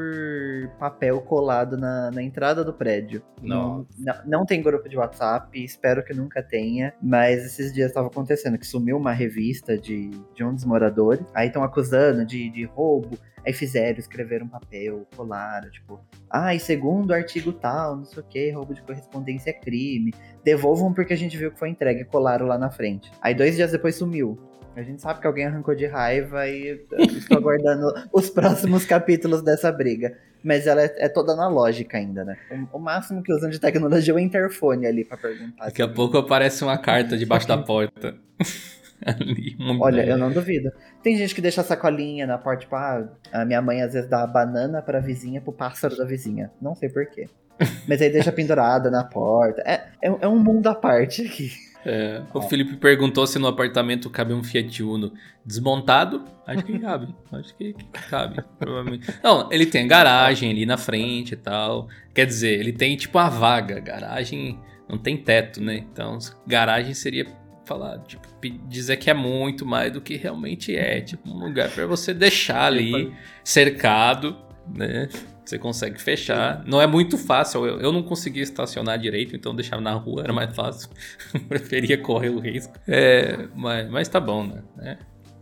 papel colado na, na entrada do prédio. Não, não, não, tem grupo de WhatsApp, espero que nunca tenha. Mas esses dias estava acontecendo que sumiu uma revista de, de um dos moradores. Aí estão acusando de, de roubo. Aí fizeram, escreveram um papel, colaram, tipo, ah, e segundo artigo tal, não sei o que, roubo de correspondência é crime. Devolvam porque a gente viu que foi entregue, colaram lá na frente. Aí dois dias depois sumiu. A gente sabe que alguém arrancou de raiva e estou aguardando os próximos capítulos dessa briga. Mas ela é, é, toda analógica ainda, né? O, o, máximo que usam de tecnologia é o interfone ali para perguntar. Daqui a pouco aparece uma carta debaixo da porta. ali, Olha, eu não duvido. Tem gente que deixa a sacolinha na porta, tipo, ah, a minha mãe às vezes dá a banana pra vizinha pro pássaro da vizinha. Não sei porquê. Mas aí deixa pendurada na porta. É, é, é um mundo à parte aqui. É, o Felipe perguntou se no apartamento cabe um Fiat Uno desmontado. Acho que cabe. Acho que, que cabe, provavelmente. Não, ele tem garagem ali na frente e tal. Quer dizer, ele tem tipo uma vaga. Garagem não tem teto, né? Então, garagem seria falar, tipo, dizer que é muito mais do que realmente é. Tipo, um lugar para você deixar ali cercado, né? Você consegue fechar. Não é muito fácil. Eu, eu não conseguia estacionar direito, então deixava na rua, era mais fácil. Preferia correr o risco. É, mas, mas tá bom, né? É.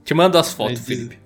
Te mando as fotos, mas Felipe.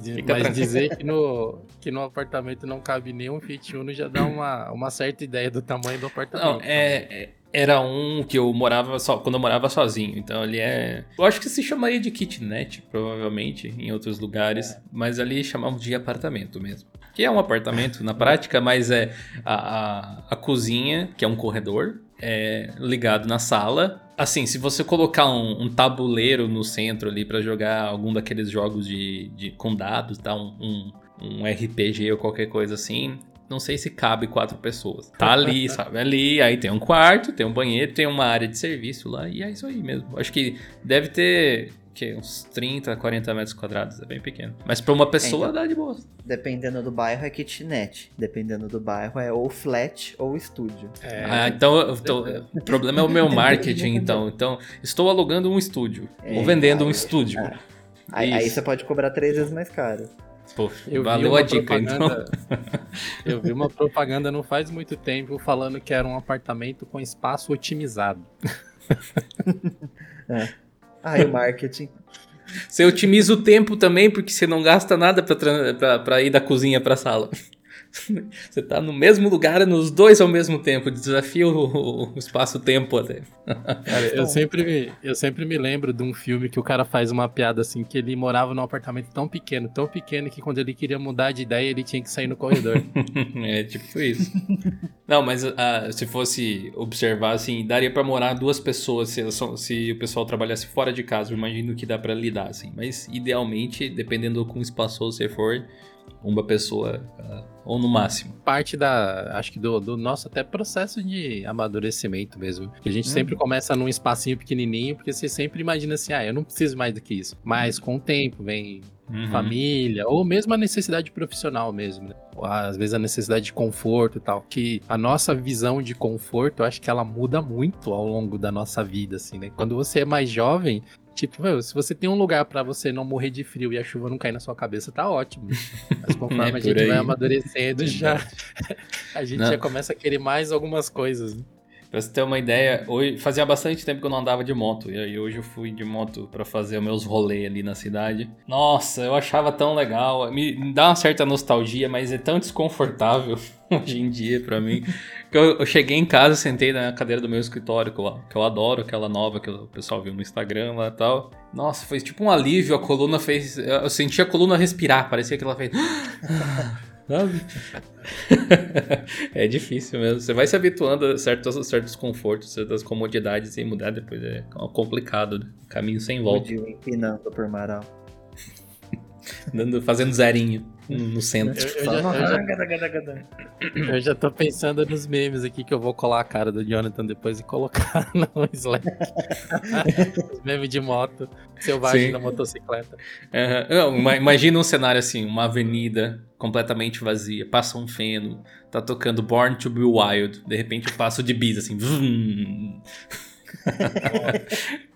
Diz, mas tranquilo. dizer que no, que no apartamento não cabe nenhum Fiat Uno já dá uma, uma certa ideia do tamanho do apartamento. Não, é, é era um que eu morava só quando eu morava sozinho. Então ele é. Eu acho que se chamaria de kitnet, provavelmente, em outros lugares. É. Mas ali chamavam de apartamento mesmo. Que é um apartamento na prática, mas é a, a, a cozinha, que é um corredor, é ligado na sala. Assim, se você colocar um, um tabuleiro no centro ali para jogar algum daqueles jogos de, de com dados, tá? Um, um, um RPG ou qualquer coisa assim, não sei se cabe quatro pessoas. Tá ali, sabe? Ali, aí tem um quarto, tem um banheiro, tem uma área de serviço lá, e é isso aí mesmo. Acho que deve ter que uns 30, 40 metros quadrados, é bem pequeno. Mas pra uma pessoa É, então- dá de boa. Dependendo do bairro é kitnet. Dependendo do bairro é ou flat ou estúdio. É, ah, então, eu tô- o problema é o meu marketing, então. Então, estou alugando um estúdio. ou É, vendendo um aí- estúdio. ah. Aí, aí Isso. você pode cobrar três vezes mais caro. Pô, Eu vi valeu uma a dica, então. propaganda- Eu vi uma propaganda não faz muito tempo falando que era um apartamento com espaço otimizado. Ah, e o marketing. Você otimiza o tempo também, porque você não gasta nada pra ir da cozinha pra sala. Você tá no mesmo lugar, nos dois ao mesmo tempo. Desafia o, espaço-tempo até. Cara, eu sempre, me, eu sempre me lembro de um filme que o cara faz uma piada assim, que ele morava num apartamento tão pequeno, tão pequeno, que quando ele queria mudar de ideia, ele tinha que sair no corredor. é tipo isso. Não, mas ah, se fosse observar, assim, daria pra morar duas pessoas se, se o pessoal trabalhasse fora de casa. Eu imagino que dá pra lidar, assim. Mas idealmente, dependendo do quão espaçoso você for, uma pessoa, ah, ou no máximo. Parte da, acho que do, do nosso até processo de amadurecimento mesmo. Que a gente Uhum. sempre começa num espacinho pequenininho, porque você sempre imagina assim, ah, eu não preciso mais do que isso. Mas com o tempo vem Uhum. família, ou mesmo a necessidade profissional mesmo, né? Às vezes a necessidade de conforto e tal. Que a nossa visão de conforto, eu acho que ela muda muito ao longo da nossa vida, assim, né? Quando você é mais jovem, tipo, meu, se você tem um lugar pra você não morrer de frio e a chuva não cair na sua cabeça, tá ótimo. Mas conforme É, a gente aí. vai amadurecendo, já a gente Não. já começa a querer mais algumas coisas. né? Pra você ter uma ideia, hoje, fazia bastante tempo que eu não andava de moto. E aí hoje eu fui de moto pra fazer meus rolês ali na cidade. Nossa, eu achava tão legal. Me, dá uma certa nostalgia, mas é tão desconfortável hoje em dia pra mim. Que eu, eu cheguei em casa, sentei na cadeira do meu escritório, que eu, que eu adoro, aquela nova que o pessoal viu no Instagram lá e tal. Nossa, foi tipo um alívio, a coluna fez. Eu senti a coluna respirar, parecia que ela fez. Sabe? é difícil mesmo. Você vai se habituando a certos, certos confortos, certas comodidades e mudar depois é complicado. Né? Caminho sem volta. Empinando por Marau. Dando, fazendo zerinho no centro. Eu, eu já, eu, já, eu já tô pensando nos memes aqui que eu vou colar a cara do Jonathan depois e colocar no Slack. Os memes de moto, selvagem Sim. na motocicleta. Não, ima- imagina um cenário assim, uma avenida completamente vazia, passa um feno, tá tocando Born to be Wild, de repente eu passo de bis assim. vum.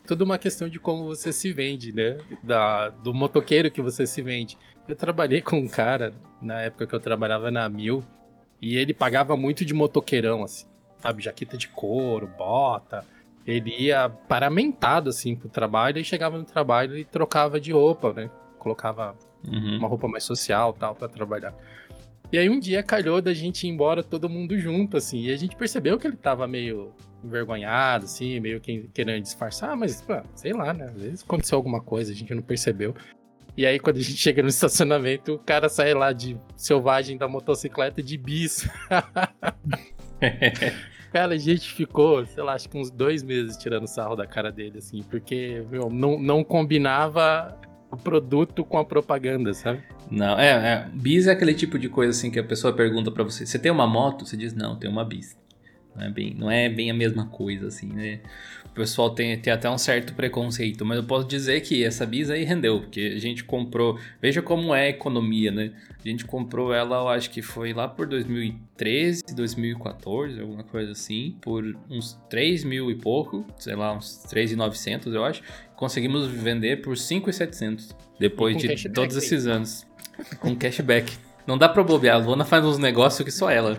Tudo uma questão de como você se vende, né? Da, do motoqueiro que você se vende. Eu trabalhei com um cara, na época que eu trabalhava na Mil, e ele pagava muito de motoqueirão, assim. Sabe, jaqueta de couro, bota. Ele ia paramentado, assim, pro trabalho, e chegava no trabalho e trocava de roupa, né? Colocava Uhum. uma roupa mais social tal pra trabalhar. E aí um dia calhou da gente ir embora todo mundo junto, assim, e a gente percebeu que ele tava meio envergonhado, assim, meio que querendo disfarçar, mas, pô, sei lá, né? Às vezes aconteceu alguma coisa, a gente não percebeu. E aí, quando a gente chega no estacionamento, o cara sai lá de selvagem da motocicleta de bis. Cara, a gente ficou, sei lá, acho que uns dois meses tirando sarro da cara dele, assim, porque, meu, não, não combinava o produto com a propaganda, sabe? Não, é, é. Bis é aquele tipo de coisa assim que a pessoa pergunta pra você: você tem uma moto? Você diz, não, tem uma bis. Não é bem, não é bem a mesma coisa, assim, né? O pessoal tem, tem até um certo preconceito, mas eu posso dizer que essa bis aí rendeu, porque a gente comprou. Veja como é a economia, né? A gente comprou ela, eu acho que foi lá por 2013, 2014, alguma coisa assim, por uns 3 mil e pouco, sei lá, uns 3,900, eu acho. Conseguimos vender por 5,700 depois de todos esses anos. Com cashback. Não dá pra bobear, a Luana faz uns negócios que só ela.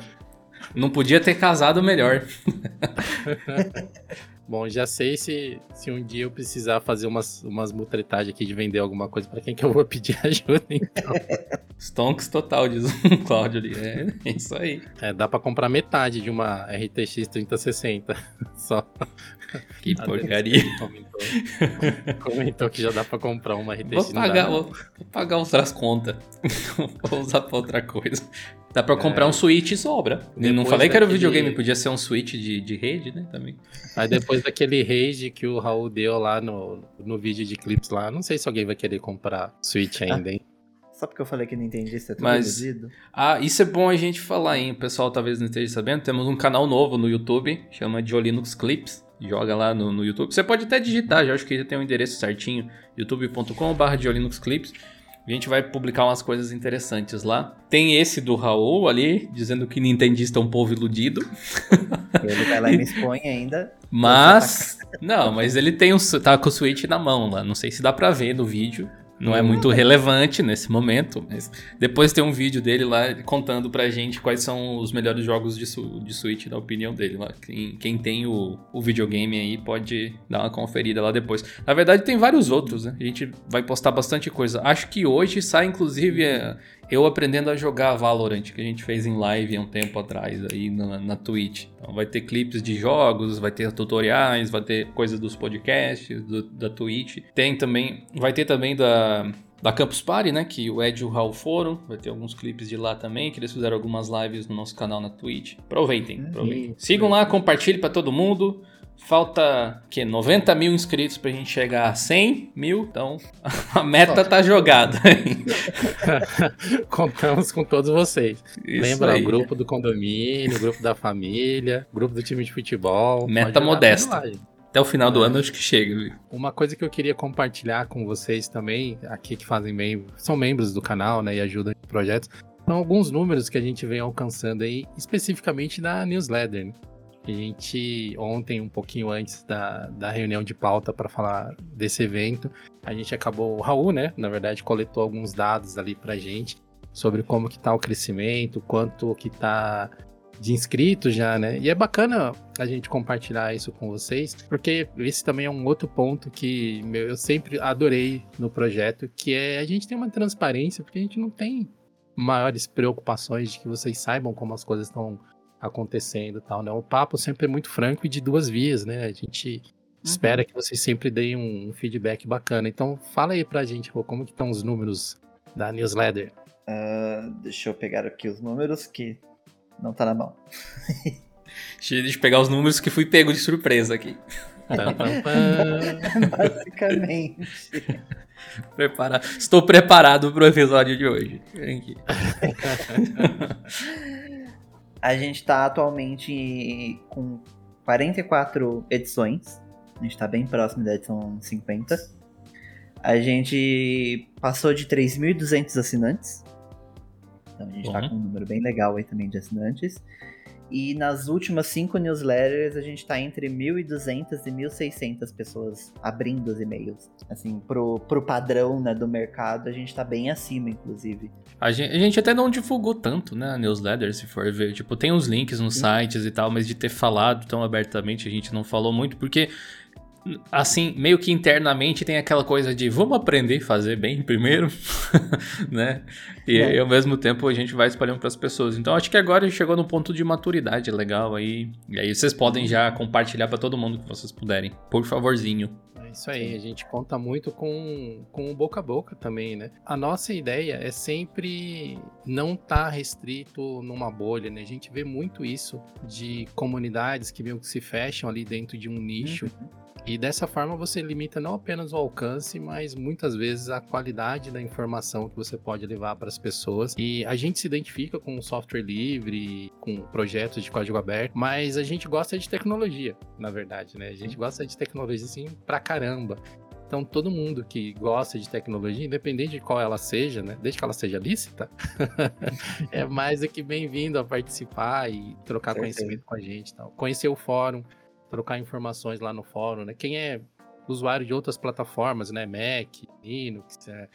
Não podia ter casado melhor. Bom, já sei se, se um dia eu precisar fazer umas, umas mutretagens aqui de vender alguma coisa pra quem que eu vou pedir ajuda. Então, Stonks total, diz o Cláudio ali. É isso aí. é, dá pra comprar metade de uma RTX 3060. Só Que porcaria. comentou, que já dá pra comprar uma RTX. Vou pagar, vou, vou pagar outras contas. vou usar pra outra coisa. Dá pra comprar É. um Switch e sobra. Eu não Depois falei que era um daquele- videogame, podia ser um Switch de, de rede, né? Também. Aí depois daquele rage que o Raul deu lá no, no vídeo de clips lá, não sei se alguém vai querer comprar Switch ainda, hein? Só porque eu falei que não entendi, você é tudo Mas-? Ah, isso é bom a gente falar, hein? O pessoal talvez não esteja sabendo. Temos um canal novo no YouTube, chama de Linux Clips. Joga lá no, no YouTube. Você pode até digitar, já acho que já tem o um endereço certinho, youtube.com.br Clips. A gente vai publicar umas coisas interessantes lá. Tem esse do Raul ali, dizendo que Nintendista é um povo iludido. Ele vai lá e me expõe ainda. Mas. Não, mas ele tem um, tá com o Switch na mão lá. Não sei se dá pra ver no vídeo. Não é muito relevante nesse momento, mas depois tem um vídeo dele lá contando pra gente quais são os melhores jogos de, de Switch, na opinião dele. Quem, quem tem o, o videogame aí pode dar uma conferida lá depois. Na verdade, tem vários outros, né? A gente vai postar bastante coisa. Acho que hoje sai, inclusive, é, eu aprendendo a jogar Valorant, que a gente fez em live há um tempo atrás aí na, na Twitch. Então vai ter clipes de jogos, vai ter tutoriais, vai ter coisas dos podcasts, do, da Twitch. Tem também, vai ter também da, da Campus Party, né? Que o Ed e o Raul foram. Vai ter alguns clipes de lá também, que eles fizeram algumas lives no nosso canal na Twitch. Aproveitem, uhum. aproveitem. Sigam lá, compartilhem para todo mundo. Falta que 90 mil inscritos pra gente chegar a 100 mil, então a meta tá jogada. Contamos com todos vocês. Isso Lembra aí. o grupo do condomínio, o grupo da família, o grupo do time de futebol. Meta modesta. Até o final do é. ano acho que chega. Viu? Uma coisa que eu queria compartilhar com vocês também, aqui que fazem são membros do canal, né, e ajudam em projetos, são alguns números que a gente vem alcançando aí, especificamente na newsletter. Né? A gente, ontem, um pouquinho antes da, da reunião de pauta para falar desse evento, a gente acabou, o Raul, né, na verdade, coletou alguns dados ali pra gente sobre como que tá o crescimento, quanto que tá de inscritos já, né? E é bacana a gente compartilhar isso com vocês, porque esse também é um outro ponto que meu, eu sempre adorei no projeto, que é a gente tem uma transparência, porque a gente não tem maiores preocupações de que vocês saibam como as coisas estão acontecendo e tal, né? O papo sempre é muito franco e de duas vias, né? A gente uhum. espera que vocês sempre deem um feedback bacana. Então, fala aí pra gente, pô, como que estão os números da newsletter? Uh, deixa eu pegar aqui os números que não tá na mão. deixa eu pegar os números que fui pego de surpresa aqui. Basicamente. Prepara... Estou preparado para o episódio de hoje. A gente está atualmente com 44 edições. A gente está bem próximo da edição 50. A gente passou de 3.200 assinantes. Então a gente está com um número bem legal aí também de assinantes. E nas últimas cinco newsletters, a gente está entre 1.200 e 1.600 pessoas abrindo os e-mails. Assim, pro, pro padrão né, do mercado, a gente está bem acima, inclusive. A gente, a gente, até não divulgou tanto, né, a newsletter, se for ver. Tipo, tem os links nos Sim. sites e tal, mas de ter falado tão abertamente, a gente não falou muito, porque assim, meio que internamente tem aquela coisa de vamos aprender a fazer bem primeiro, né? E, é. ao mesmo tempo a gente vai espalhando para as pessoas. Então acho que agora chegou no ponto de maturidade legal aí. E aí vocês podem já compartilhar para todo mundo que vocês puderem. Por favorzinho. É isso aí, a gente conta muito com, com o boca a boca também, né? A nossa ideia é sempre não estar tá restrito numa bolha, né? A gente vê muito isso de comunidades que meio que se fecham ali dentro de um nicho. Uhum e dessa forma você limita não apenas o alcance, mas muitas vezes a qualidade da informação que você pode levar para as pessoas. E a gente se identifica com software livre, com projetos de código aberto, mas a gente gosta de tecnologia, na verdade, né? A gente gosta de tecnologia assim pra caramba. Então, todo mundo que gosta de tecnologia, independente de qual ela seja, né? Desde que ela seja lícita, é mais do que bem-vindo a participar e trocar conhecimento com a gente. Tal. Conhecer o fórum, trocar informações lá no fórum, né? Quem é usuário de outras plataformas, né? Mac, Linux, é,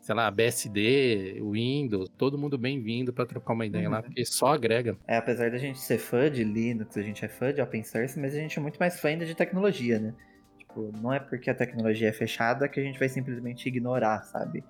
sei lá, BSD, Windows, todo mundo bem-vindo para trocar uma ideia uhum. lá, porque só agrega. É, apesar da gente ser fã de Linux, a gente é fã de open source, mas a gente é muito mais fã ainda de tecnologia, né? Tipo, não é porque a tecnologia é fechada que a gente vai simplesmente ignorar, sabe?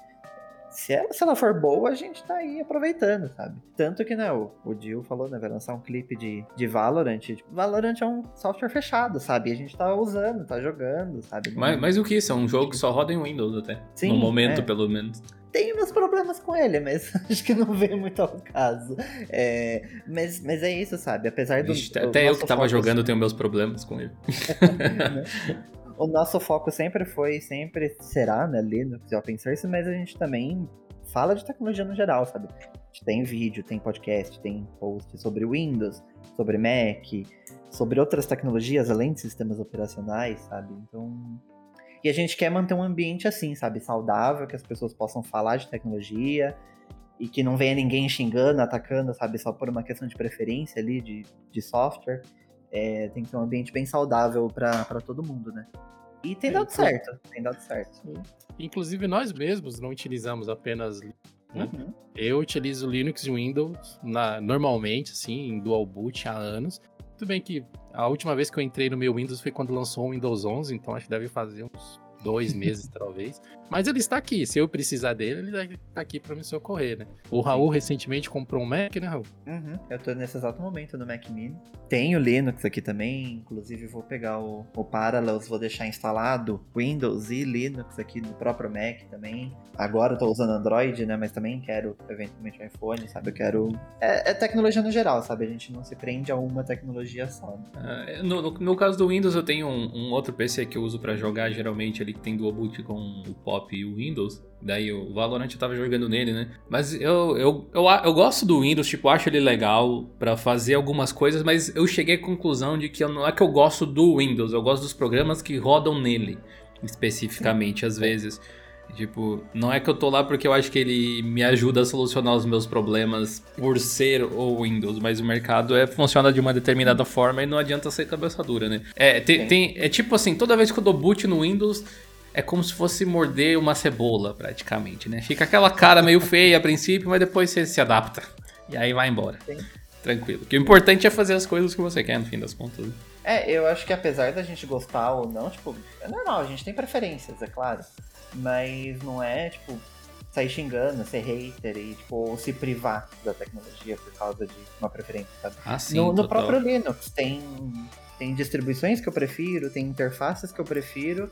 Se ela, se ela for boa, a gente tá aí aproveitando, sabe? Tanto que, né, o, o Jill falou, né, vai lançar um clipe de, de Valorant. Tipo, Valorant é um software fechado, sabe? E a gente tá usando, tá jogando, sabe? Mas, mas o que isso? É um jogo que só roda em Windows até. Sim, no momento, é. pelo menos. Tenho meus problemas com ele, mas acho que não veio muito ao caso. É, mas, mas é isso, sabe? Apesar do. Ixi, até eu que tava jogando tenho meus problemas com ele. o nosso foco sempre foi, sempre será, né, Linux e Open Source, mas a gente também fala de tecnologia no geral, sabe? A gente tem vídeo, tem podcast, tem post sobre Windows, sobre Mac, sobre outras tecnologias além de sistemas operacionais, sabe? Então. E a gente quer manter um ambiente assim, sabe? Saudável, que as pessoas possam falar de tecnologia e que não venha ninguém xingando, atacando, sabe? Só por uma questão de preferência ali, de, de software. É, tem que ter um ambiente bem saudável para todo mundo, né? E tem é, dado então... certo, tem dado certo. Inclusive nós mesmos não utilizamos apenas né? Uhum. Eu utilizo Linux e Windows na, normalmente, assim, em dual boot há anos. Tudo bem que a última vez que eu entrei no meu Windows foi quando lançou o Windows 11, então acho que deve fazer uns dois meses, talvez. Mas ele está aqui. Se eu precisar dele, ele está aqui para me socorrer, né? O Raul recentemente comprou um Mac, né, Raul? Uhum. Eu estou nesse exato momento no Mac Mini. Tenho Linux aqui também. Inclusive, vou pegar o, o Parallels, vou deixar instalado Windows e Linux aqui no próprio Mac também. Agora eu tô usando Android, né? Mas também quero, eventualmente, um iPhone, sabe? Eu quero. É, é tecnologia no geral, sabe? A gente não se prende a uma tecnologia só. Né? Uh, no, no, no, caso do Windows, eu tenho um, um outro PC que eu uso para jogar geralmente ali, que tem dual boot com o Pop e o Windows. Daí o Valorant eu tava jogando nele, né? Mas eu, eu, eu, eu gosto do Windows, tipo, acho ele legal para fazer algumas coisas, mas eu cheguei à conclusão de que eu, não é que eu gosto do Windows, eu gosto dos programas que rodam nele, especificamente, às vezes. Tipo, não é que eu tô lá porque eu acho que ele me ajuda a solucionar os meus problemas por ser o Windows, mas o mercado é, funciona de uma determinada forma e não adianta ser cabeça dura, né? É, tem, tem, é tipo assim, toda vez que eu dou boot no Windows, é como se fosse morder uma cebola, praticamente, né? Fica aquela cara meio feia a princípio, mas depois você se adapta. E aí vai embora. Sim. Tranquilo. Que o importante é fazer as coisas que você quer, no fim das contas. Né? É, eu acho que apesar da gente gostar ou não, tipo, é normal, a gente tem preferências, é claro. Mas não é, tipo, sair xingando, ser hater e, tipo, se privar da tecnologia por causa de uma preferência, sabe? Ah, sim, no, no próprio Linux tem, tem distribuições que eu prefiro, tem interfaces que eu prefiro.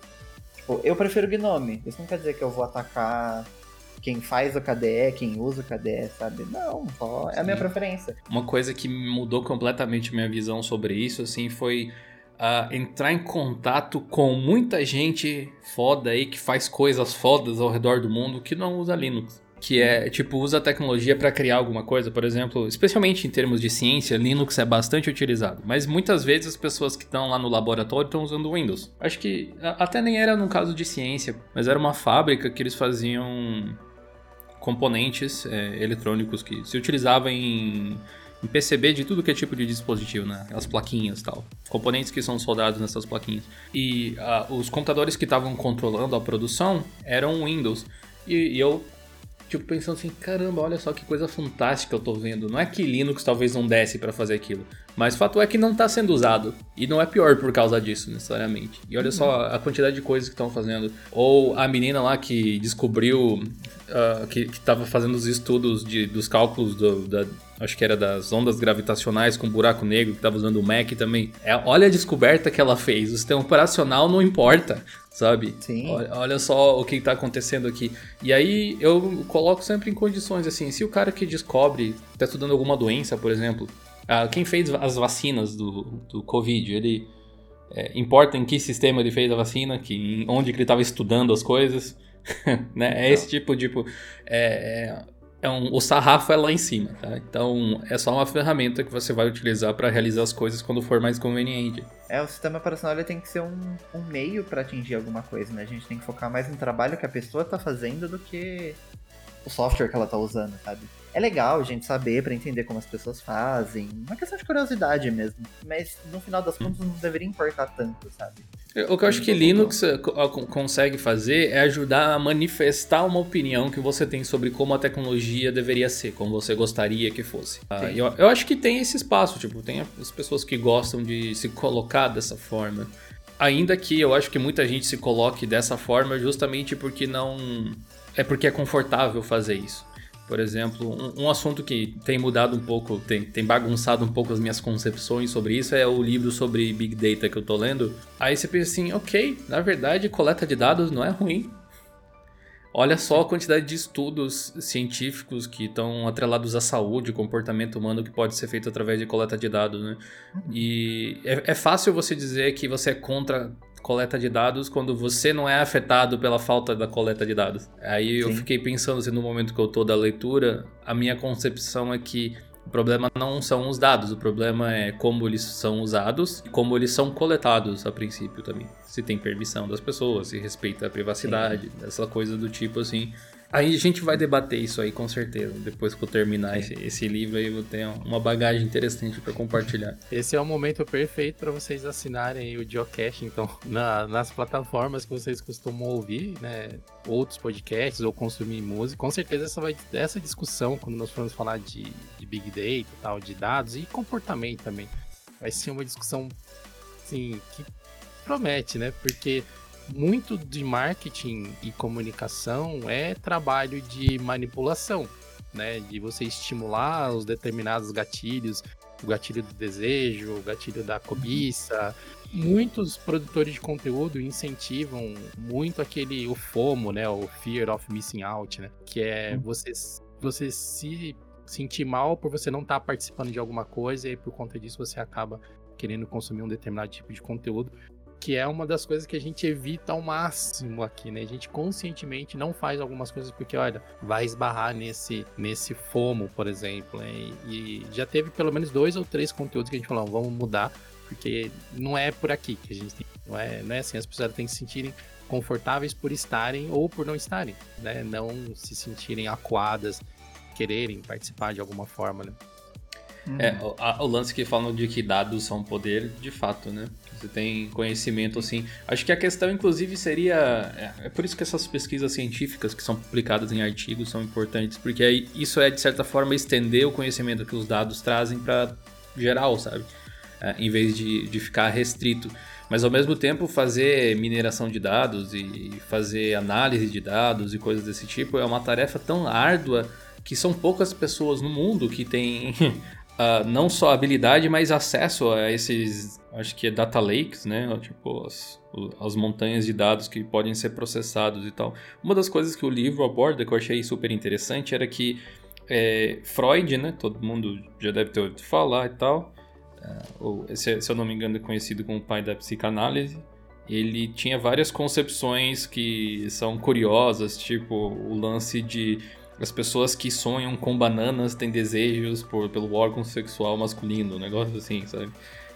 Tipo, eu prefiro Gnome. Isso não quer dizer que eu vou atacar quem faz o KDE, quem usa o KDE, sabe? Não, só é a minha preferência. Uma coisa que mudou completamente minha visão sobre isso, assim, foi uh, entrar em contato com muita gente foda aí que faz coisas fodas ao redor do mundo que não usa Linux. Que é, tipo, usa a tecnologia para criar alguma coisa, por exemplo, especialmente em termos de ciência, Linux é bastante utilizado. Mas muitas vezes as pessoas que estão lá no laboratório estão usando Windows. Acho que até nem era no caso de ciência, mas era uma fábrica que eles faziam componentes é, eletrônicos que se utilizavam em em PCB de tudo que é tipo de dispositivo, né? As plaquinhas e tal. Componentes que são soldados nessas plaquinhas. E uh, os computadores que estavam controlando a produção eram Windows. E, e, eu, tipo, pensando assim, caramba, olha só que coisa fantástica eu tô vendo. Não é que Linux talvez não desse para fazer aquilo. Mas o fato é que não está sendo usado. E não é pior por causa disso, necessariamente. E olha só a quantidade de coisas que estão fazendo. Ou a menina lá que descobriu. Uh, que estava fazendo os estudos de, dos cálculos do, da, acho que era das ondas gravitacionais com buraco negro, que estava usando o Mac também. É, olha a descoberta que ela fez. O sistema operacional não importa, sabe? Sim. Olha, olha só o que está acontecendo aqui. E aí eu coloco sempre em condições assim: se o cara que descobre, está estudando alguma doença, por exemplo, ah, quem fez as vacinas do, do Covid, ele é, importa em que sistema ele fez a vacina, que, onde que ele estava estudando as coisas, né? É esse tipo, tipo, é, é, é um, o sarrafo é lá em cima, tá? Então é só uma ferramenta que você vai utilizar para realizar as coisas quando for mais conveniente. É, o sistema operacional tem que ser um, um meio para atingir alguma coisa, né? A gente tem que focar mais no trabalho que a pessoa está fazendo do que o software que ela está usando, sabe? É legal a gente saber para entender como as pessoas fazem. Uma questão de curiosidade mesmo. Mas no final das contas não deveria importar tanto, sabe? O que eu acho que Linux eh, consegue fazer é ajudar a manifestar uma opinião que você tem sobre como a tecnologia deveria ser, como você gostaria que fosse. Ah, eu, eu acho que tem esse espaço, tipo, tem as pessoas que gostam de se colocar dessa forma. Ainda que eu acho que muita gente se coloque dessa forma justamente porque não. É porque é confortável fazer isso. Por exemplo, um, um, assunto que tem mudado um pouco, tem, tem bagunçado um pouco as minhas concepções sobre isso é o livro sobre Big Data que eu tô lendo. Aí você pensa assim, ok, na verdade, coleta de dados não é ruim. Olha só a quantidade de estudos científicos que estão atrelados à saúde, comportamento humano que pode ser feito através de coleta de dados, né? E é, é fácil você dizer que você é contra coleta de dados quando você não é afetado pela falta da coleta de dados. Aí Sim. eu fiquei pensando assim, no momento que eu tô da leitura, a minha concepção é que O problema não são os dados, o problema é como eles são usados e como eles são coletados a princípio também. Se tem permissão das pessoas, se respeita a privacidade, Sim. essa coisa do tipo assim. Aí a gente vai debater isso aí com certeza. Depois que eu terminar esse, esse, livro aí, eu tenho uma bagagem interessante para compartilhar. Esse é o momento perfeito para vocês assinarem o Geocache, então, na, nas plataformas que vocês costumam ouvir, né? Outros podcasts ou consumir música. Com certeza essa, vai, essa discussão, quando nós formos falar de, de Big Data, tal, de dados e comportamento também, vai ser uma discussão, assim, que promete, né? Porque muito de marketing e comunicação é trabalho de manipulação, né? De você estimular os determinados gatilhos, o gatilho do desejo, o gatilho da cobiça. Muitos produtores de conteúdo incentivam muito aquele o FOMO, né? O Fear of Missing Out, né? Que é uhum. você, você se sentir mal por você não estar tá participando de alguma coisa e por conta disso você acaba querendo consumir um determinado tipo de conteúdo que é uma das coisas que a gente evita ao máximo aqui, né? A gente conscientemente não faz algumas coisas porque, olha, vai esbarrar nesse, nesse FOMO, por exemplo. Né? E já teve pelo menos dois ou três conteúdos que a gente falou, vamos mudar, porque não é por aqui que a gente tem. Não é, não é assim, as pessoas têm que se sentirem confortáveis por estarem ou por não estarem, né? Não se sentirem acuadas, quererem participar de alguma forma, né? É, o, o lance que falam de que dados são poder, de fato, né? Você tem conhecimento assim. Acho que a questão, inclusive, seria. É, é, por isso que essas pesquisas científicas que são publicadas em artigos são importantes, porque aí isso é, de certa forma, estender o conhecimento que os dados trazem para geral, sabe? É, em vez de, de ficar restrito. Mas ao mesmo tempo, fazer mineração de dados e fazer análise de dados e coisas desse tipo é uma tarefa tão árdua que são poucas pessoas no mundo que têm uh, não só habilidade, mas acesso a esses, acho que é data lakes, né? Tipo, as, as montanhas de dados que podem ser processados e tal. Uma das coisas que o livro aborda, que eu achei super interessante, era que é, Freud, né? Todo mundo já deve ter ouvido falar e tal. Uh, esse, se eu não me engano, é conhecido como o pai da psicanálise. Ele tinha várias concepções que são curiosas, tipo o lance de as pessoas que sonham com bananas têm desejos por, pelo órgão sexual masculino, um negócio assim, sabe?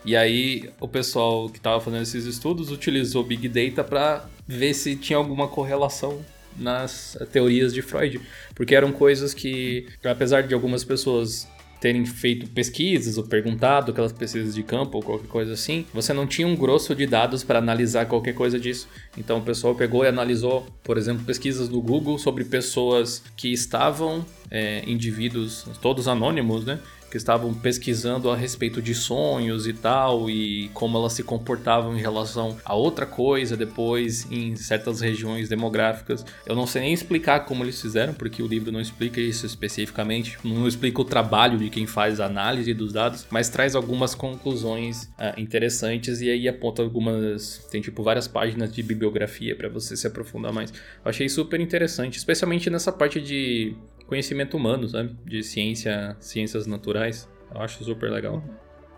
E aí o pessoal que estava fazendo esses estudos utilizou Big Data para ver se tinha alguma correlação nas teorias de Freud, porque eram coisas que, apesar de algumas pessoas terem feito pesquisas ou perguntado aquelas pesquisas de campo ou qualquer coisa assim, você não tinha um grosso de dados para analisar qualquer coisa disso. Então o pessoal pegou e analisou, por exemplo, pesquisas no Google sobre pessoas que estavam, é, indivíduos, todos anônimos, né? Que estavam pesquisando a respeito de sonhos e tal, e como elas se comportavam em relação a outra coisa depois em certas regiões demográficas. Eu não sei nem explicar como eles fizeram, porque o livro não explica isso especificamente, não explica o trabalho de quem faz a análise dos dados, mas traz algumas conclusões uh, interessantes e aí aponta algumas. Tem tipo várias páginas de bibliografia para você se aprofundar mais. Eu achei super interessante, especialmente nessa parte de conhecimento humano, sabe? De ciência, ciências naturais. Eu acho super legal.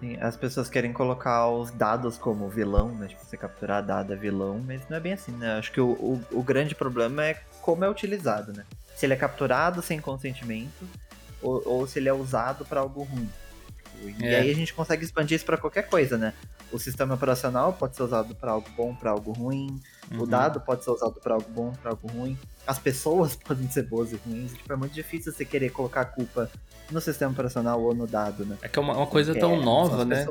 Sim, as pessoas querem colocar os dados como vilão, né? Tipo, você capturar dado é vilão, mas não é bem assim, né? Acho que o, o, o grande problema é como é utilizado, né? Se ele é capturado sem consentimento ou, ou se ele é usado para algo ruim. E é. aí a gente consegue expandir isso para qualquer coisa, né? O sistema operacional pode ser usado para algo bom, para algo ruim. Uhum. O dado pode ser usado para algo bom, para algo ruim. As pessoas podem ser boas e ruins. Tipo, é muito difícil você querer colocar a culpa no sistema operacional ou no dado, né? É que é uma, uma coisa tão é, nova, né?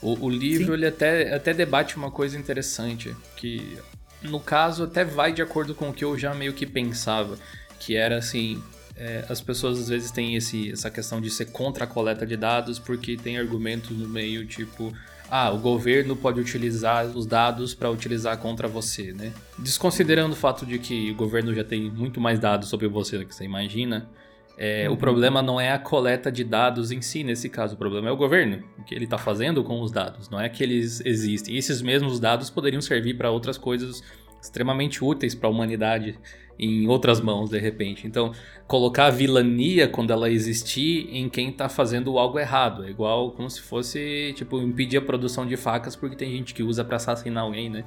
O, o, livro ele até, até debate uma coisa interessante, que no caso até vai de acordo com o que eu já meio que pensava, que era assim, é, as pessoas às vezes têm esse, essa questão de ser contra a coleta de dados porque tem argumentos no meio tipo ah, o governo pode utilizar os dados para utilizar contra você, né? Desconsiderando o fato de que o governo já tem muito mais dados sobre você do que você imagina, é, uhum. o problema não é a coleta de dados em si, nesse caso, o problema é o governo, o que ele está fazendo com os dados, não é que eles existem. E esses mesmos dados poderiam servir para outras coisas extremamente úteis para a humanidade em outras mãos de repente. Então, colocar a vilania quando ela existir em quem tá fazendo algo errado, é igual como se fosse, tipo, impedir a produção de facas porque tem gente que usa para assassinar alguém, né?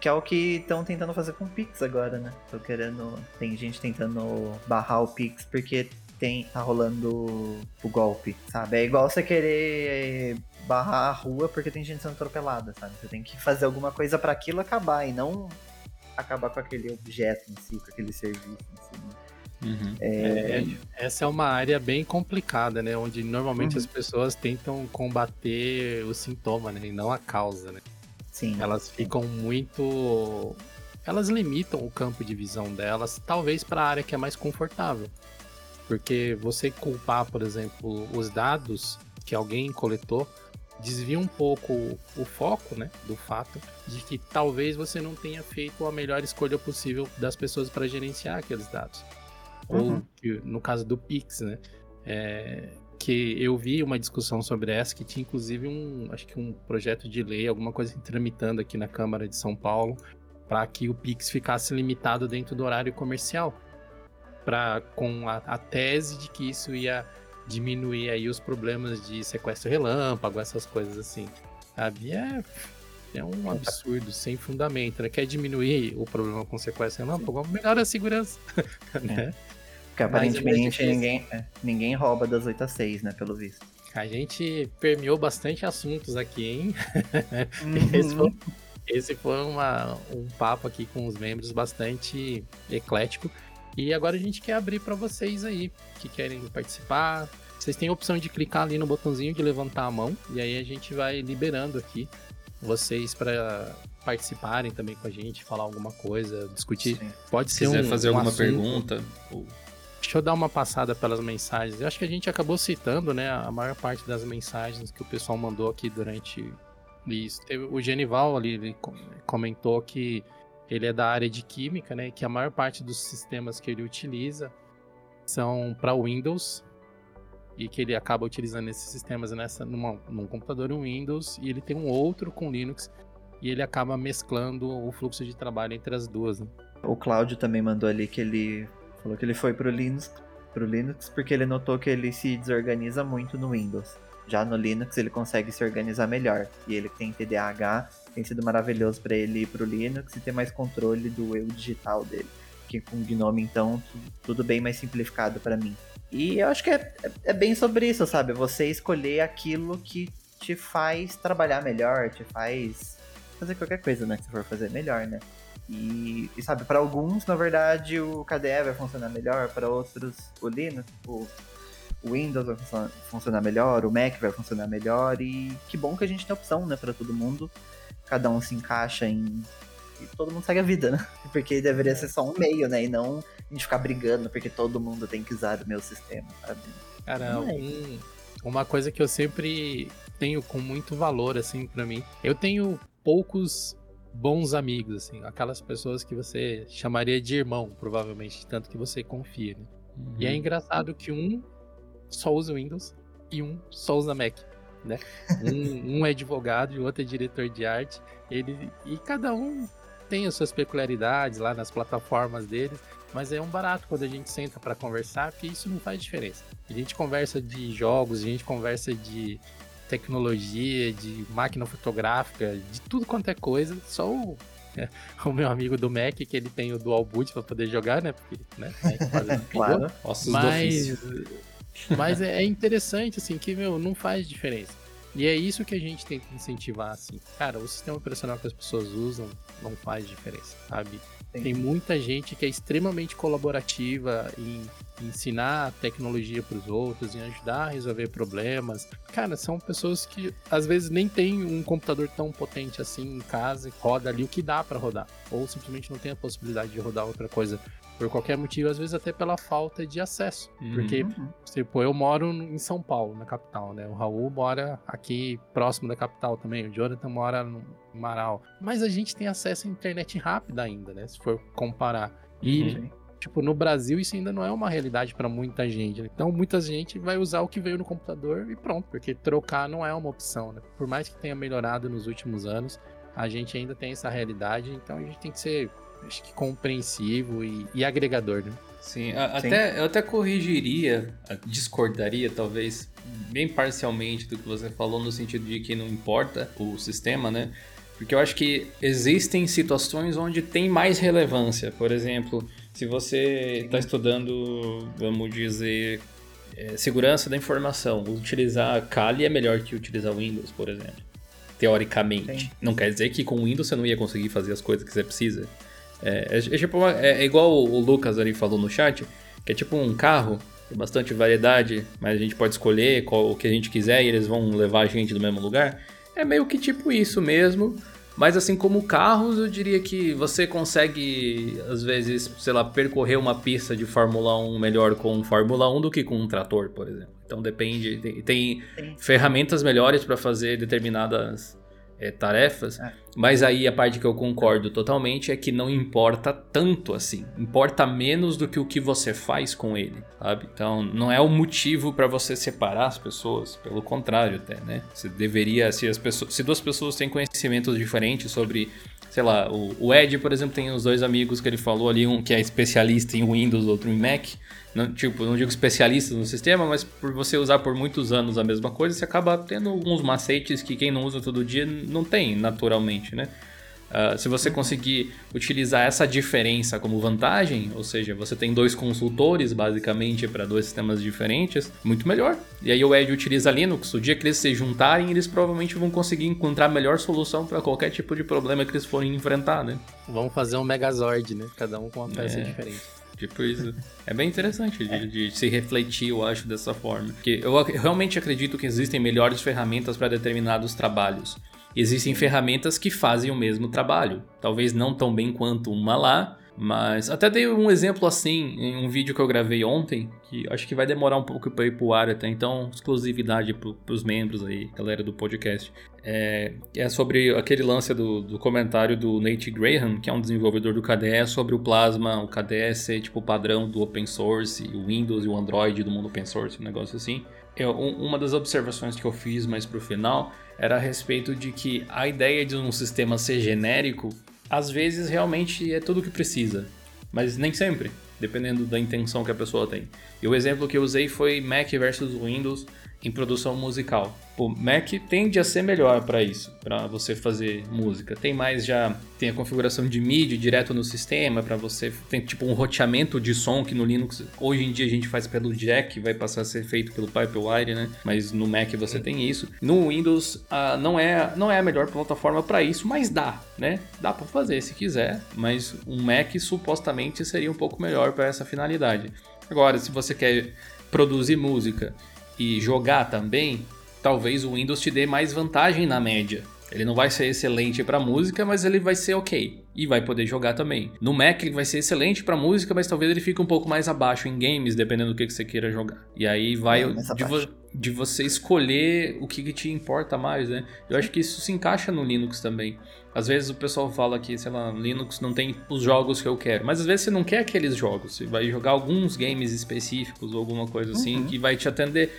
Que é o que estão tentando fazer com o Pix agora, né? Tô querendo. Tem gente tentando barrar o Pix porque tem, tá rolando o golpe, sabe? É igual você querer barrar a rua porque tem gente sendo atropelada, sabe? Você tem que fazer alguma coisa para aquilo acabar e não acabar com aquele objeto em si, com aquele serviço em si. Né? Uhum. É... É, essa é uma área bem complicada, né? Onde normalmente uhum. as pessoas tentam combater o sintoma, né? E não a causa, né? Sim. Elas ficam muito. Elas limitam o campo de visão delas, talvez para a área que é mais confortável. Porque você culpar, por exemplo, os dados que alguém coletou desvia um pouco o foco, né, do fato de que talvez você não tenha feito a melhor escolha possível das pessoas para gerenciar aqueles dados. Uhum. Ou que, no caso do Pix, né, é, que eu vi uma discussão sobre essa que tinha inclusive um, acho que um projeto de lei, alguma coisa tramitando aqui na Câmara de São Paulo para que o Pix ficasse limitado dentro do horário comercial, para com a, a tese de que isso ia diminuir aí os problemas de sequestro relâmpago, essas coisas assim. Sabe? É, é um absurdo, sem fundamento, né? Quer diminuir o problema com sequestro relâmpago? Melhora a segurança, né? É. Porque aparentemente é ninguém, é, ninguém rouba das 8 às 6, né? Pelo visto. A gente permeou bastante assuntos aqui, hein? Uhum. esse foi, esse foi uma, um papo aqui com os membros bastante eclético. E agora a gente quer abrir para vocês aí que querem participar. Vocês têm a opção de clicar ali no botãozinho de levantar a mão e aí a gente vai liberando aqui vocês para participarem também com a gente, falar alguma coisa, discutir. Sim. Pode ser quiser um, fazer um alguma assunto. pergunta. Deixa eu dar uma passada pelas mensagens. Eu acho que a gente acabou citando, né, a maior parte das mensagens que o pessoal mandou aqui durante isso. Teve o Genival ali, ele comentou que ele é da área de química, né? Que a maior parte dos sistemas que ele utiliza são para Windows e que ele acaba utilizando esses sistemas nessa numa, num computador Windows e ele tem um outro com Linux e ele acaba mesclando o fluxo de trabalho entre as duas. Né? O Cláudio também mandou ali que ele falou que ele foi pro Linux, pro Linux porque ele notou que ele se desorganiza muito no Windows. Já no Linux ele consegue se organizar melhor e ele tem TDAH tem sido maravilhoso para ele ir pro Linux e ter mais controle do eu digital dele. Que com o Gnome, então, tudo bem mais simplificado para mim. E eu acho que é, é, é, bem sobre isso, sabe? Você escolher aquilo que te faz trabalhar melhor, te faz fazer qualquer coisa, né? Que você for fazer melhor, né? E, e sabe, para alguns, na verdade, o KDE vai funcionar melhor, para outros, o Linux, o, Windows vai funcionar, funcionar melhor, o Mac vai funcionar melhor. E que bom que a gente tem opção, né, para todo mundo cada um se encaixa em. E todo mundo segue a vida, né? Porque deveria ser só um meio, né? E não a gente ficar brigando porque todo mundo tem que usar o meu sistema, sabe? Cara, é um, uma coisa que eu sempre tenho com muito valor, assim, para mim. Eu tenho poucos bons amigos, assim, aquelas pessoas que você chamaria de irmão, provavelmente, tanto que você confia, né? Uhum. E é uhum. engraçado que um só usa Windows e um só usa Mac né? Um, um é advogado e o outro é diretor de arte. Ele, e cada um tem as suas peculiaridades lá nas plataformas deles, mas é um barato quando a gente senta para conversar, porque isso não faz diferença. A gente conversa de jogos, a gente conversa de tecnologia, de máquina fotográfica, de tudo quanto é coisa, só o, é, o meu amigo do Mac, que ele tem o Dual Boot para poder jogar, né? Porque, né? claro. Mas, mas é, é interessante, assim, que, meu, não faz diferença. E é isso que a gente tem que incentivar, assim. Cara, o sistema operacional que as pessoas usam não faz diferença, sabe? Sim. Tem muita gente que é extremamente colaborativa em ensinar tecnologia para os outros, em ajudar a resolver problemas. Cara, são pessoas que às vezes nem tem um computador tão potente assim em casa, roda ali o que dá para rodar, ou simplesmente não tem a possibilidade de rodar outra coisa por qualquer motivo, às vezes até pela falta de acesso. Uhum. Porque, tipo, eu moro em São Paulo, na capital, né? O Raul mora aqui próximo da capital também, o Jonathan mora no Marau. Mas a gente tem acesso à internet rápida ainda, né? Se for comparar. E, uhum. tipo, no Brasil isso ainda não é uma realidade para muita gente. Né? Então, muita gente vai usar o que veio no computador e pronto, porque trocar não é uma opção, né? Por mais que tenha melhorado nos últimos anos, a gente ainda tem essa realidade, então a gente tem que ser acho que compreensivo e, e agregador, né? Sim, a, Sim, até, eu até corrigiria, discordaria talvez, bem parcialmente do que você falou, no sentido de que não importa o sistema, né? Porque eu acho que existem situações onde tem mais relevância. Por exemplo, Se você está estudando, vamos dizer, é, segurança da informação, utilizar Kali é melhor que utilizar Windows, por exemplo. Teoricamente. Sim. Não quer dizer que com Windows você não ia conseguir fazer as coisas que você precisa. É, é, é tipo uma, é, é, igual o Lucas ali falou no chat, que é tipo um carro, tem bastante variedade, mas a gente pode escolher qual, o que a gente quiser e eles vão levar a gente do mesmo lugar. É meio que tipo isso mesmo. Mas assim como carros, eu diria que você consegue, às vezes, sei lá, percorrer uma pista de Fórmula 1 melhor com um Fórmula 1 do que com um trator, por exemplo. Então depende, tem, tem ferramentas melhores para fazer determinadas é, tarefas, é. mas aí a parte que eu concordo totalmente é que não importa tanto assim. Importa menos do que o que você faz com ele, sabe? Então não é o motivo para você separar as pessoas, pelo contrário até, né? Você deveria, se as pessoas, se duas pessoas têm conhecimentos diferentes sobre sei lá, o, o Ed, por exemplo, tem os dois amigos que ele falou ali, um que é especialista em Windows, outro em Mac. Não, tipo, não digo especialista no sistema, mas por você usar por muitos anos a mesma coisa, você acaba tendo alguns macetes que quem não usa todo dia não tem naturalmente, né? Uh, se você conseguir utilizar essa diferença como vantagem, ou seja, você tem dois consultores basicamente para dois sistemas diferentes, muito melhor. E aí o Ed utiliza Linux, o dia que eles se juntarem, eles provavelmente vão conseguir encontrar a melhor solução para qualquer tipo de problema que eles forem enfrentar, né? Vamos fazer um Megazord, né? Cada um com uma peça é. diferente. Tipo isso. É bem interessante de, de, se refletir, eu acho, dessa forma. Porque eu realmente acredito que existem melhores ferramentas para determinados trabalhos existem ferramentas que fazem o mesmo trabalho. Talvez não tão bem quanto uma lá, mas até dei um exemplo assim em um vídeo que eu gravei ontem, que acho que vai demorar um pouco para ir pro ar até então, exclusividade para os membros aí, galera do podcast. É, é sobre aquele lance do, do, comentário do Nate Graham, que é um desenvolvedor do KDE, sobre o Plasma, o KDE ser tipo padrão do open source, o Windows e o Android do mundo open source, um negócio assim. Eu, uma das observações que eu fiz mais pro final era a respeito de que a ideia de um sistema ser genérico, às vezes realmente é tudo o que precisa, mas nem sempre, dependendo da intenção que a pessoa tem. E o exemplo que eu usei foi Mac versus Windows em produção musical. O Mac tende a ser melhor para isso, para você fazer música. Tem mais já, tem a configuração de MIDI direto no sistema para você tem tipo um roteamento de som que no Linux hoje em dia a gente faz pelo jack, vai passar a ser feito pelo Pipewire, né? Mas no Mac você tem isso. No Windows ah, não é não é a melhor plataforma para isso, mas dá, né? Dá para fazer se quiser, mas um Mac supostamente seria um pouco melhor para essa finalidade. Agora, se você quer produzir música e jogar também, talvez o Windows te dê mais vantagem na média. Ele não vai ser excelente para música, mas ele vai ser ok e vai poder jogar também. No Mac ele vai ser excelente para música, mas talvez ele fique um pouco mais abaixo em games, dependendo do que, que você queira jogar. E aí vai é, de, vo de, você escolher o que, que, te importa mais, né? Eu acho que isso se encaixa no Linux também. Às vezes o pessoal fala que, sei lá, Linux não tem os jogos que eu quero, mas às vezes você não quer aqueles jogos, você vai jogar alguns games específicos ou alguma coisa assim uhum. que vai te atender.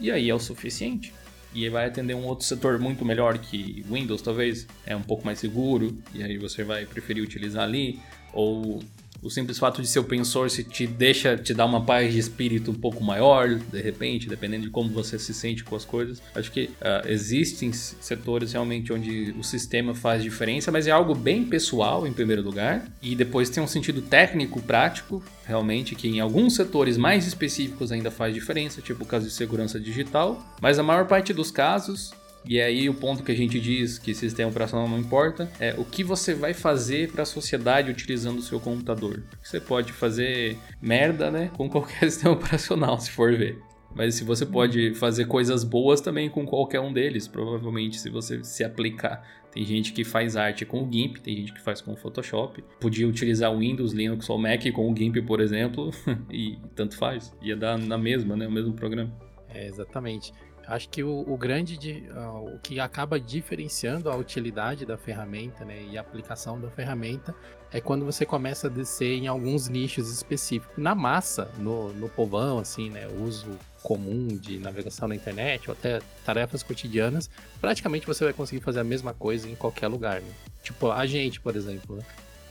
E aí é o suficiente e vai atender um outro setor muito melhor que Windows, talvez, é um pouco mais seguro, e aí você vai preferir utilizar ali, ou o simples fato de ser open source te deixa, te dá uma paz de espírito um pouco maior, de repente, dependendo de como você se sente com as coisas. Acho que uh, existem setores realmente onde o sistema faz diferença, mas é algo bem pessoal em primeiro lugar, e depois tem um sentido técnico, prático, realmente, que em alguns setores mais específicos ainda faz diferença, tipo o caso de segurança digital, mas a maior parte dos casos e aí o ponto que a gente diz que sistema operacional não importa é o que você vai fazer para a sociedade utilizando o seu computador. Você pode fazer merda, né, com qualquer sistema operacional, se for ver. Mas se você pode fazer coisas boas também com qualquer um deles, provavelmente, se você se aplicar. Tem gente que faz arte com o GIMP, tem gente que faz com o Photoshop. Podia utilizar o Windows, Linux ou Mac com o GIMP, por exemplo, e tanto faz. Ia dar na mesma, né? O mesmo programa. É, exatamente. Acho que o, o grande, de, uh, o que acaba diferenciando a utilidade da ferramenta né, e a aplicação da ferramenta é quando você começa a descer em alguns nichos específicos. Na massa, no, no povão, assim, né, uso comum de navegação na internet ou até tarefas cotidianas, praticamente você vai conseguir fazer a mesma coisa em qualquer lugar. Né? Tipo, a gente, por exemplo, né?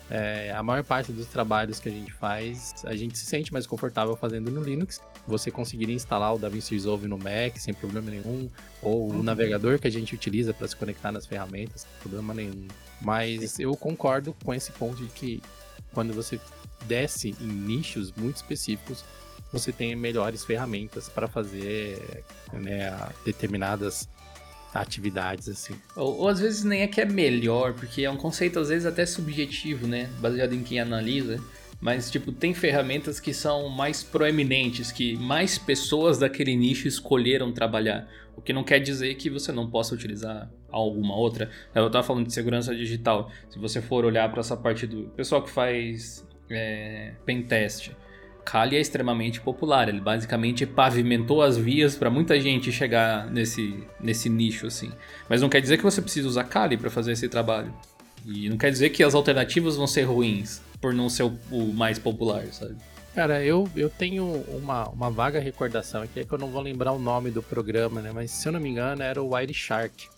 É, a maior parte dos trabalhos que a gente faz, a gente se sente mais confortável fazendo no Linux. Você conseguiria instalar o DaVinci Resolve no Mac sem problema nenhum, ou uhum. o navegador que a gente utiliza para se conectar nas ferramentas sem problema nenhum. Mas eu concordo com esse ponto de que quando você desce em nichos muito específicos, você tem melhores ferramentas para fazer né, determinadas atividades assim. Ou, ou, às vezes nem é que é melhor, porque é um conceito às vezes até subjetivo, né, baseado em quem analisa. Mas, tipo, tem ferramentas que são mais proeminentes, que mais pessoas daquele nicho escolheram trabalhar. O que não quer dizer que você não possa utilizar alguma outra. Eu estava falando de segurança digital. Se você for olhar para essa parte do pessoal que faz é, pentest, Kali é extremamente popular. Ele basicamente pavimentou as vias para muita gente chegar nesse, nesse nicho, assim. Mas não quer dizer que você precisa usar Kali para fazer esse trabalho. E não quer dizer que as alternativas vão ser ruins por não ser o, o mais popular, sabe? Cara, eu, eu tenho uma, uma vaga recordação aqui, é que eu não vou lembrar o nome do programa, né? Mas se eu não me engano, era o Wireshark, Shark,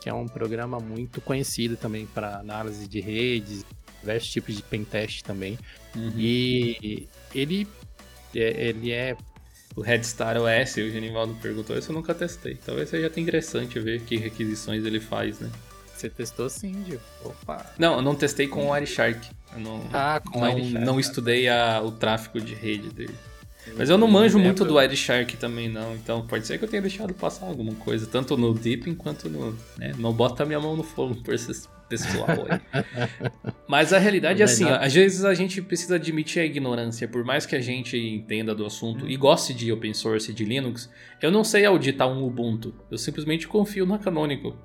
que é um programa muito conhecido também para análise de redes, diversos tipos de pentest também. Uhum. E ele, é, ele é. O Headstar OS, o Genivaldo perguntou, isso eu nunca testei. Talvez seja até interessante ver que requisições ele faz, né? Você testou sim, Gil. Opa. Não, eu não testei com o Wireshark. Eu não, ah, com não, Wireshark. Não estudei a, o tráfego de rede dele. Mas eu não manjo muito do Wireshark também, não. Então pode ser que eu tenha deixado passar alguma coisa, tanto no Deepin quanto no. Né? Não bota minha mão no fogo por esse pessoal aí. Mas a realidade é assim, ó, às vezes a gente precisa admitir a ignorância, por mais que a gente entenda do assunto e goste de open source e de Linux, eu não sei auditar um Ubuntu. Eu simplesmente confio na Canonical.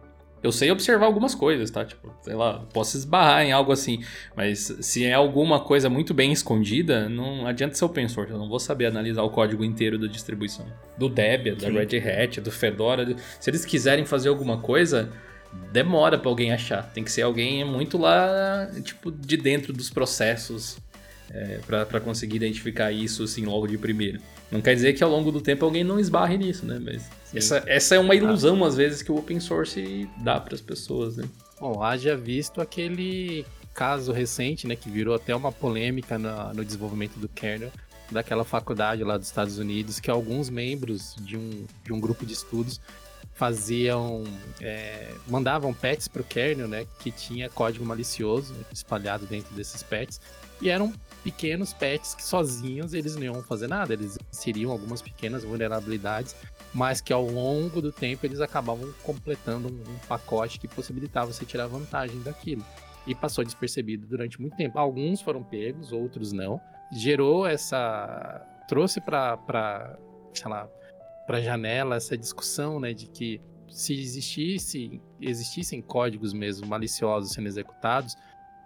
Eu sei observar algumas coisas, tá? Tipo, sei lá, posso esbarrar em algo assim. Mas se é alguma coisa muito bem escondida, não adianta ser open source. Eu não vou saber analisar o código inteiro da distribuição. Do Debian, da Red Hat, do Fedora. Se eles quiserem fazer alguma coisa, demora para alguém achar. Tem que ser alguém muito lá, tipo, de dentro dos processos é, para conseguir identificar isso assim logo de primeiro. Não quer dizer que ao longo do tempo alguém não esbarre nisso, né? Mas essa, essa é uma ilusão, às vezes, que o open source dá para as pessoas, né? Bom, haja visto aquele caso recente, né, que virou até uma polêmica no, no desenvolvimento do kernel, daquela faculdade lá dos Estados Unidos, que alguns membros de um, de um grupo de estudos faziam, é, mandavam pets para o kernel, né, que tinha código malicioso espalhado dentro desses pets, e eram pequenos pets que sozinhos eles não iam fazer nada, eles inseriam algumas pequenas vulnerabilidades, mas que ao longo do tempo eles acabavam completando um, um pacote que possibilitava você tirar vantagem daquilo. E passou despercebido durante muito tempo. Alguns foram pegos, outros não. Gerou essa. trouxe para, sei lá, para janela essa discussão, né, de que se existisse, existissem códigos mesmo maliciosos sendo executados,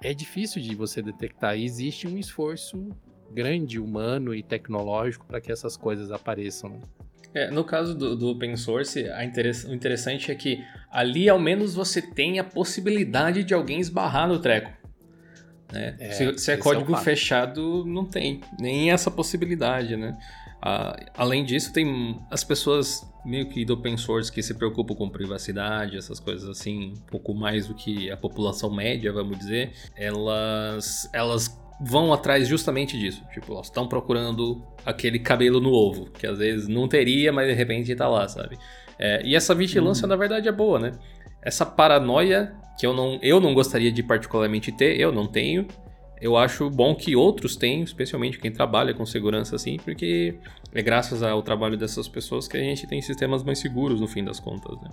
é difícil de você detectar. E existe um esforço grande, humano e tecnológico para que essas coisas apareçam. Né? É, no caso do, do open source, interess o interessante é que ali ao menos você tem a possibilidade de alguém esbarrar no treco. Né? É, se, se, é código é fechado, não tem nem essa possibilidade, né? Ah, além disso, tem as pessoas meio que do open source que se preocupam com privacidade, essas coisas assim, um pouco mais do que a população média, vamos dizer. Elas, elas vão atrás justamente disso. Tipo, elas estão procurando aquele cabelo no ovo, que às vezes não teria, mas de repente tá lá, sabe? É, e essa vigilância, uhum. na verdade, é boa, né? Essa paranoia que eu não, eu não gostaria de particularmente ter, eu não tenho, eu acho bom que outros tenham, especialmente quem trabalha com segurança assim, porque é graças ao trabalho dessas pessoas que a gente tem sistemas mais seguros no fim das contas, né?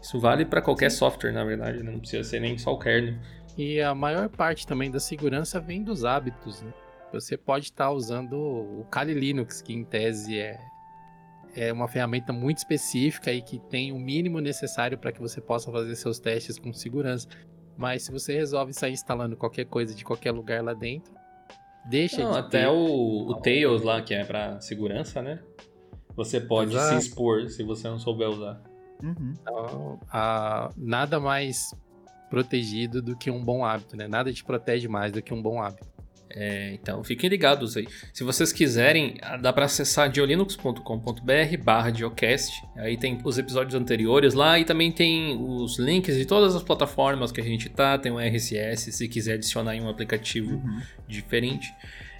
Isso vale para qualquer software, na verdade, né? não precisa ser nem só o kernel. E a maior parte também da segurança vem dos hábitos, né? Você pode estar usando o Kali Linux, que em tese é, é uma ferramenta muito específica e que tem o mínimo necessário para que você possa fazer seus testes com segurança. Mas se você resolve sair instalando qualquer coisa de qualquer lugar lá dentro, deixa Não, de até ter... o, o Tails lá, que é para segurança, né? Você pode Exato. se expor se você não souber usar. Uhum. Então, a, nada mais protegido do que um bom hábito, né? Nada te protege mais do que um bom hábito. É, então fiquem ligados aí. Se vocês quiserem, dá para acessar diolinux.com.br barra diocast. Aí tem os episódios anteriores lá e também tem os links de todas as plataformas que a gente tá. Tem o RSS se quiser adicionar em um aplicativo uhum. diferente.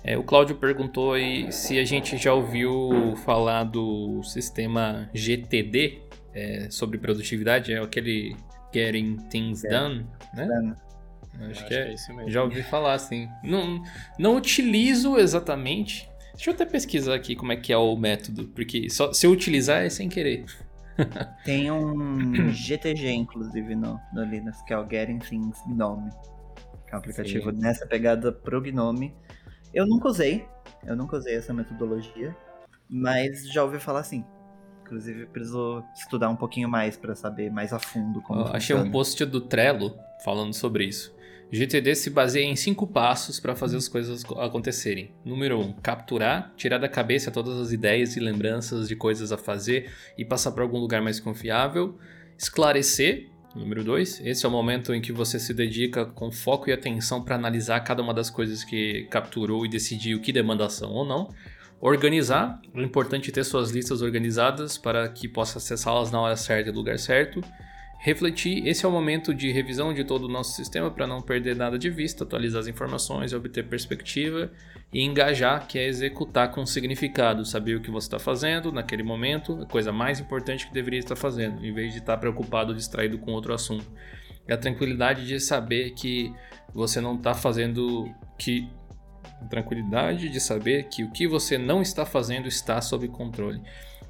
É, o Cláudio perguntou aí se a gente já ouviu falar do sistema GTD é, sobre produtividade, é aquele Getting Things Done, né? Acho, acho que, é, que é isso mesmo. Já ouvi falar, assim. Não, não utilizo exatamente. Deixa eu até pesquisar aqui como é que é o método, porque só, se eu utilizar é sem querer. Tem um GTG, inclusive, no, no Linux, que é o Getting Things Gnome. Que é um aplicativo Sim. nessa pegada pro Gnome. Eu nunca usei, eu nunca usei essa metodologia, mas já ouvi falar assim. Inclusive, preciso estudar um pouquinho mais para saber mais a fundo como Eu Achei um post do Trello falando sobre isso. GTD se baseia em cinco passos para fazer as coisas acontecerem. Número 1, um, capturar, tirar da cabeça todas as ideias e lembranças de coisas a fazer e passar para algum lugar mais confiável. Esclarecer, número 2, esse é o momento em que você se dedica com foco e atenção para analisar cada uma das coisas que capturou e decidir o que demanda ação ou não. Organizar, é importante ter suas listas organizadas para que possa acessá-las na hora certa e no lugar certo refletir. Esse é o momento de revisão de todo o nosso sistema para não perder nada de vista, atualizar as informações, obter perspectiva e engajar, que é executar com significado, saber o que você está fazendo naquele momento, a coisa mais importante que deveria estar fazendo, em vez de estar preocupado, distraído com outro assunto. É a tranquilidade de saber que você não está fazendo que tranquilidade de saber que o que você não está fazendo está sob controle.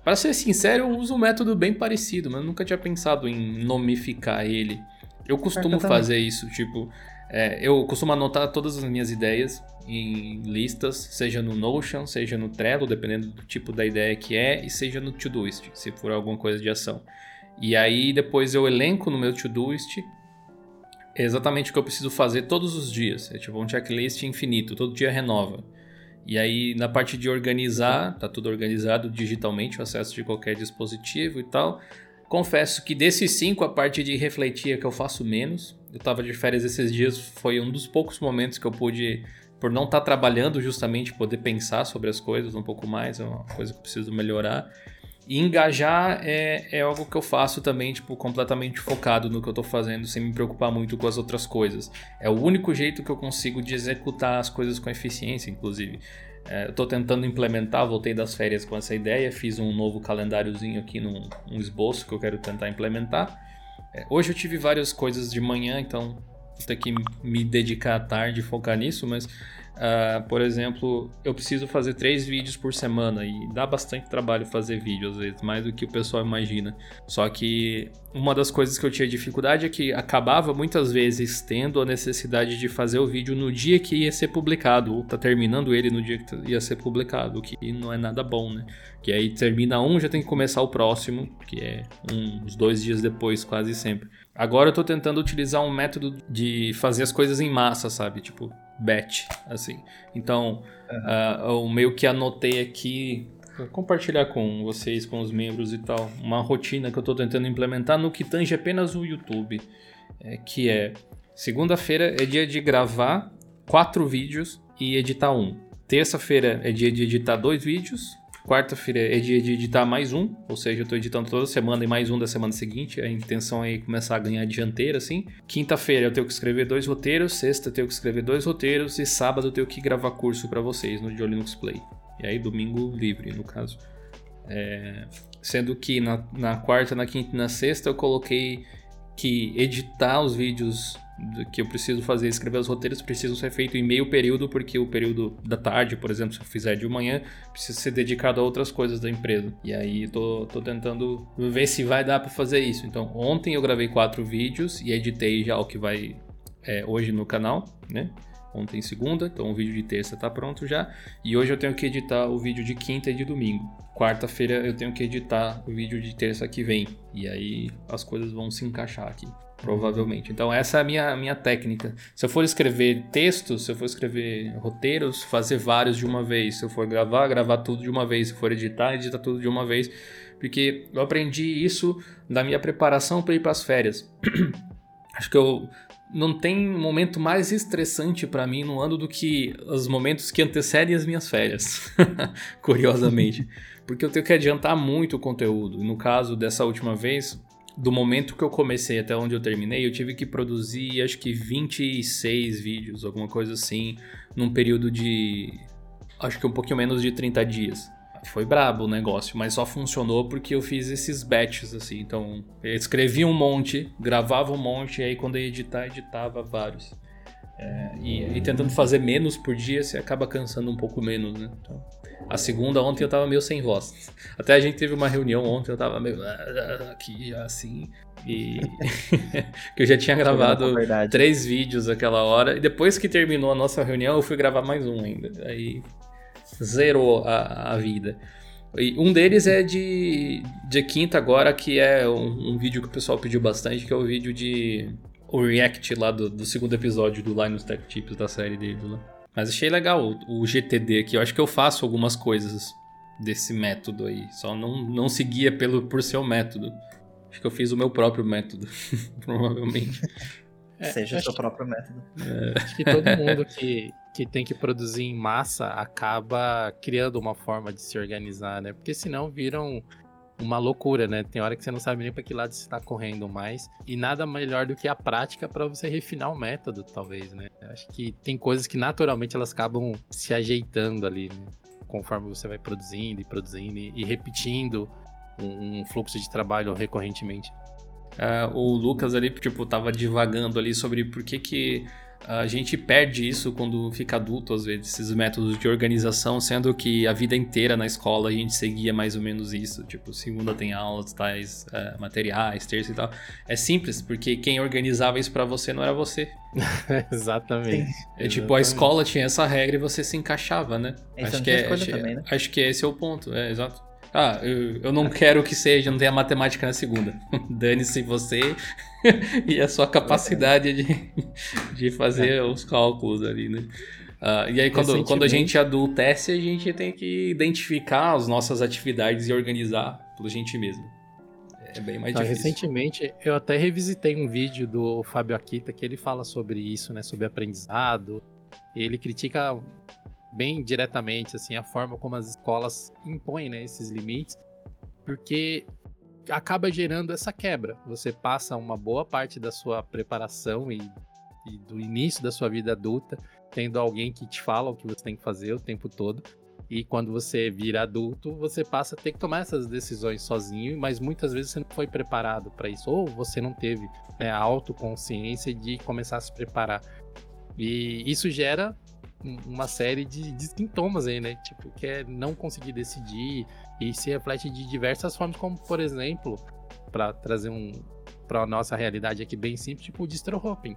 Para ser sincero, eu uso um método bem parecido, mas eu nunca tinha pensado em nomificar ele. Eu costumo fazer isso, tipo, é, eu costumo anotar todas as minhas ideias em listas, seja no Notion, seja no Trello, dependendo do tipo da ideia que é, e seja no Todoist, se for alguma coisa de ação. E aí depois eu elenco no meu Todoist exatamente o que eu preciso fazer todos os dias. É tipo um checklist infinito, todo dia renova. E aí, na parte de organizar, tá tudo organizado digitalmente, o acesso de qualquer dispositivo e tal. Confesso que desses cinco, a parte de refletir é que eu faço menos. Eu tava de férias esses dias, foi um dos poucos momentos que eu pude, por não estar tá trabalhando, justamente poder pensar sobre as coisas um pouco mais, é uma coisa que eu preciso melhorar. E engajar é, é algo que eu faço também, tipo, completamente focado no que eu tô fazendo, sem me preocupar muito com as outras coisas. É o único jeito que eu consigo de executar as coisas com eficiência, inclusive. É, eu tô tentando implementar, voltei das férias com essa ideia, fiz um novo calendáriozinho aqui, num, um esboço que eu quero tentar implementar. É, hoje eu tive várias coisas de manhã, então vou ter que me dedicar à tarde e focar nisso, mas Uh, por exemplo, eu preciso fazer três vídeos por semana e dá bastante trabalho fazer vídeo, às vezes, mais do que o pessoal imagina. Só que uma das coisas que eu tinha dificuldade é que acabava muitas vezes tendo a necessidade de fazer o vídeo no dia que ia ser publicado, ou tá terminando ele no dia que ia ser publicado, o que não é nada bom, né? Que aí termina um, já tem que começar o próximo, que é uns dois dias depois, quase sempre. Agora eu tô tentando utilizar um método de fazer as coisas em massa, sabe? Tipo, batch, assim. Então, uhum. uh, eu meio que anotei aqui, compartilhar com vocês, com os membros e tal, uma rotina que eu estou tentando implementar no que tange apenas o YouTube, é, que é segunda-feira é dia de gravar quatro vídeos e editar um. Terça-feira é dia de editar dois vídeos, Quarta-feira é dia de editar mais um, ou seja, eu estou editando toda semana e mais um da semana seguinte. A intenção é começar a ganhar dianteira, assim. Quinta-feira eu tenho que escrever dois roteiros, sexta eu tenho que escrever dois roteiros e sábado eu tenho que gravar curso para vocês no Dio Linux Play. E aí domingo livre, no caso. É... Sendo que na, na quarta, na quinta e na sexta eu coloquei que editar os vídeos que eu preciso fazer, escrever os roteiros, precisam ser feitos em meio período, porque o período da tarde, por exemplo, se eu fizer de manhã, precisa ser dedicado a outras coisas da empresa. E aí tô, tô tentando ver se vai dar para fazer isso. Então, ontem eu gravei quatro vídeos e editei já o que vai é, hoje no canal, né? Ontem segunda, então o vídeo de terça tá pronto já. E hoje eu tenho que editar o vídeo de quinta e de domingo. Quarta-feira eu tenho que editar o vídeo de terça que vem. E aí as coisas vão se encaixar aqui provavelmente. Então essa é a minha, minha técnica. Se eu for escrever textos, se eu for escrever roteiros, fazer vários de uma vez. Se eu for gravar, gravar tudo de uma vez. Se for editar, editar tudo de uma vez. Porque eu aprendi isso da minha preparação para ir para as férias. Acho que eu não tem momento mais estressante para mim no ano do que os momentos que antecedem as minhas férias. Curiosamente. Porque eu tenho que adiantar muito o conteúdo. No caso dessa última vez, do momento que eu comecei até onde eu terminei, eu tive que produzir acho que 26 vídeos, alguma coisa assim, num período de acho que um pouquinho menos de 30 dias. Foi brabo o negócio, mas só funcionou porque eu fiz esses batches assim. Então, eu escrevia um monte, gravava um monte, e aí quando eu ia editar, editava vários. É, e, e, tentando fazer menos por dia, você acaba cansando um pouco menos, né? Então, a segunda ontem eu tava meio sem voz. Até a gente teve uma reunião ontem, eu tava meio ah, aqui assim. E que eu já tinha gravado três vídeos aquela hora. E depois que terminou a nossa reunião, eu fui gravar mais um ainda. Aí zerou a, a vida. E um deles é de, de quinta agora, que é um, um, vídeo que o pessoal pediu bastante, que é o vídeo de. O react lá do, do segundo episódio do Linus Tech Tips da série dele lá. Mas achei legal o, o GTD aqui. Eu acho que eu faço algumas coisas desse método aí. Só não, não seguia pelo, por seu método. Acho que eu fiz o meu próprio método, provavelmente. É, Seja o seu próprio método. É. Acho que todo mundo que, que tem que produzir em massa acaba criando uma forma de se organizar, né? Porque senão viram uma loucura, né? Tem hora que você não sabe nem para que lado você está correndo mais. E nada melhor do que a prática para você refinar o método, talvez, né? Acho que tem coisas que naturalmente elas acabam se ajeitando ali, né? Conforme você vai produzindo e produzindo e, repetindo um, um, fluxo de trabalho recorrentemente. Uh, o Lucas ali, tipo, tava divagando ali sobre por que que a gente perde isso quando fica adulto, às vezes, esses métodos de organização, sendo que a vida inteira na escola a gente seguia mais ou menos isso. Tipo, segunda tem aulas, tais é, materiais, terça e tal. É simples, porque quem organizava isso para você não era você. Exatamente. É tipo, a escola tinha essa regra e você se encaixava, né? acho, que é, acho, também, né? acho que esse é o ponto, é, exato. Ah, eu, eu não quero que seja, não tenha matemática na segunda. Dane-se você e a sua capacidade de, de fazer é. os cálculos ali, né? Uh, e aí, quando, quando a gente adultece, a gente tem que identificar as nossas atividades e organizar por gente mesmo. É bem mais difícil. Recentemente, eu até revisitei um vídeo do Fábio Akita que ele fala sobre isso, né? Sobre aprendizado. Ele critica bem diretamente assim a forma como as escolas impõem né, esses limites, porque acaba gerando essa quebra. Você passa uma boa parte da sua preparação e, e, do início da sua vida adulta tendo alguém que te fala o que você tem que fazer o tempo todo. E quando você vira adulto, você passa a ter que tomar essas decisões sozinho, mas muitas vezes você não foi preparado para isso, ou você não teve né, a autoconsciência de começar a se preparar. E isso gera uma série de, de, sintomas aí, né? Tipo, que é não conseguir decidir e se reflete de diversas formas, como por exemplo, para trazer um para a nossa realidade aqui bem simples, tipo o distro hopping.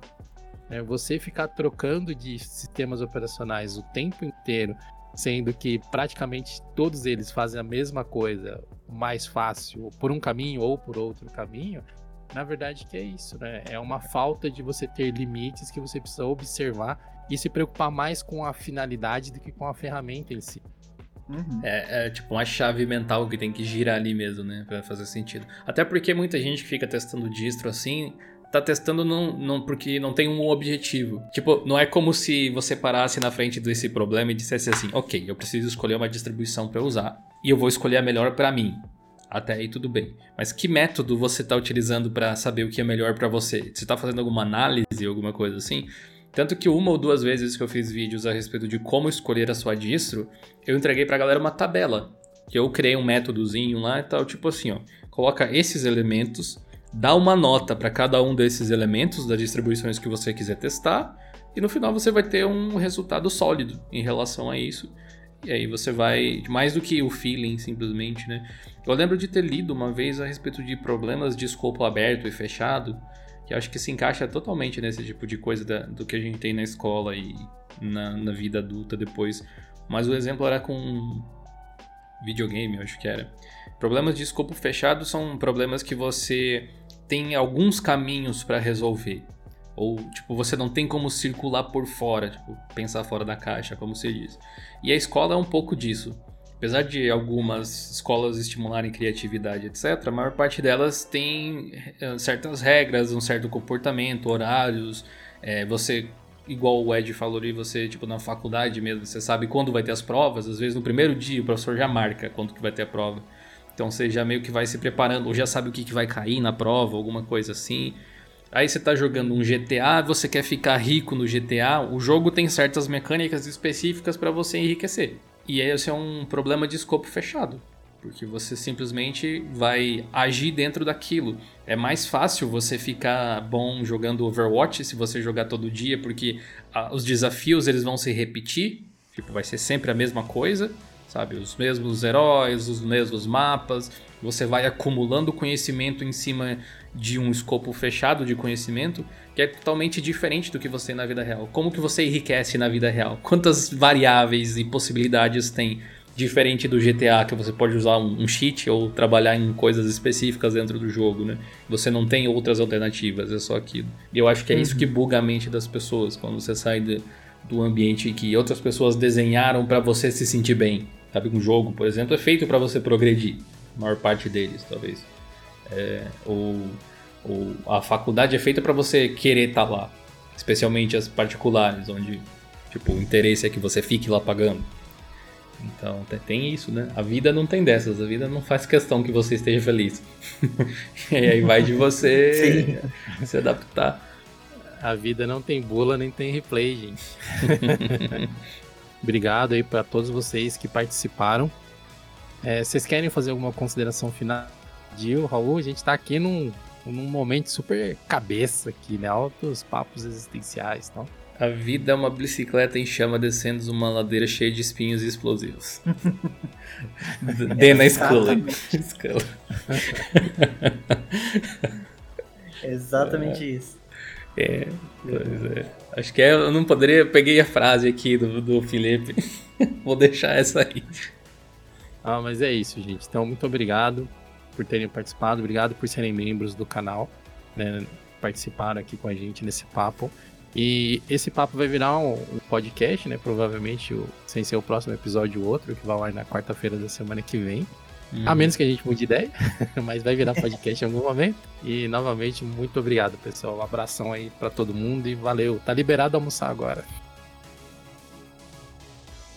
É você ficar trocando de sistemas operacionais o tempo inteiro, sendo que praticamente todos eles fazem a mesma coisa, mais fácil, por um caminho ou por outro caminho, na verdade que é isso, né? É uma falta de você ter limites que você precisa observar e se preocupar mais com a finalidade do que com a ferramenta em si. Uhum. É, é, tipo uma chave mental que tem que girar ali mesmo, né? Pra fazer sentido. Até porque muita gente que fica testando distro assim, tá testando não, não, porque não tem um objetivo. Tipo, não é como se você parasse na frente desse problema e dissesse assim: ok, eu preciso escolher uma distribuição para usar e eu vou escolher a melhor para mim. Até aí tudo bem. Mas que método você está utilizando para saber o que é melhor para você? Você está fazendo alguma análise, alguma coisa assim? Tanto que uma ou duas vezes que eu fiz vídeos a respeito de como escolher a sua distro, eu entreguei pra galera uma tabela. Que eu criei um métodozinho lá e tal, tipo assim, ó. Coloca esses elementos, dá uma nota para cada um desses elementos das distribuições que você quiser testar, e no final você vai ter um resultado sólido em relação a isso. E aí você vai. Mais do que o feeling, simplesmente, né? Eu lembro de ter lido uma vez a respeito de problemas de escopo aberto e fechado que acho que se encaixa totalmente nesse tipo de coisa da, do que a gente tem na escola e na, na vida adulta depois. Mas o exemplo era com videogame, eu acho que era. Problemas de escopo fechado são problemas que você tem alguns caminhos para resolver. Ou, tipo, você não tem como circular por fora, tipo, pensar fora da caixa, como se diz. E a escola é um pouco disso apesar de algumas escolas estimularem criatividade, etc., a maior parte delas tem eh, certas regras, um certo comportamento, horários. É, você, igual o Ed falou ali, você, tipo, na faculdade mesmo, você sabe quando vai ter as provas. Às vezes no primeiro dia o professor já marca quando que vai ter a prova. Então você já meio que vai se preparando, ou já sabe o que, que vai cair na prova, alguma coisa assim. Aí você está jogando um GTA, você quer ficar rico no GTA, o jogo tem certas mecânicas específicas para você enriquecer. E esse é um problema de escopo fechado. Porque você simplesmente vai agir dentro daquilo. É mais fácil você ficar bom jogando Overwatch se você jogar todo dia, porque ah, os desafios eles vão se repetir. Tipo, vai ser sempre a mesma coisa, sabe? Os mesmos heróis, os mesmos mapas. Você vai acumulando conhecimento em cima de um escopo fechado de conhecimento, que é totalmente diferente do que você tem na vida real. Como que você enriquece na vida real? Quantas variáveis e possibilidades tem diferente do GTA, que você pode usar um, cheat ou trabalhar em coisas específicas dentro do jogo, né? Você não tem outras alternativas, é só aquilo. E eu acho que é uhum. isso que buga a mente das pessoas, quando você sai de, do ambiente que outras pessoas desenharam para você se sentir bem. Sabe, um jogo, por exemplo, é feito para você progredir. A maior parte deles, talvez. É, ou, ou a faculdade é feita para você querer estar tá lá. Especialmente as particulares, onde tipo, o interesse é que você fique lá pagando. Então tem isso, né? A vida não tem dessas, a vida não faz questão que você esteja feliz. e aí vai de você se adaptar. A vida não tem bula nem tem replay, gente. Obrigado aí para todos vocês que participaram. É, vocês querem fazer alguma consideração final? Gil, Raul, a gente tá aqui num, num momento super cabeça aqui, né? Altos papos existenciais e tal. A vida é uma bicicleta em chama descendo uma ladeira cheia de espinhos e explosivos. Dê na escola. Exatamente é. isso. É, pois é. Acho que é, eu não poderia. Peguei a frase aqui do, do Felipe. Vou deixar essa aí. Ah, mas é isso, gente. Então, muito obrigado por terem participado. Obrigado por serem membros do canal. Né? Participaram aqui com a gente nesse papo. E esse papo vai virar um, podcast, né? Provavelmente, sem ser o próximo episódio ou outro, que vai lá na quarta-feira da semana que vem. Uhum. A menos que a gente mude ideia, mas vai virar podcast em algum momento. E novamente, muito obrigado, pessoal. Um abração aí para todo mundo e valeu. Tá liberado almoçar agora.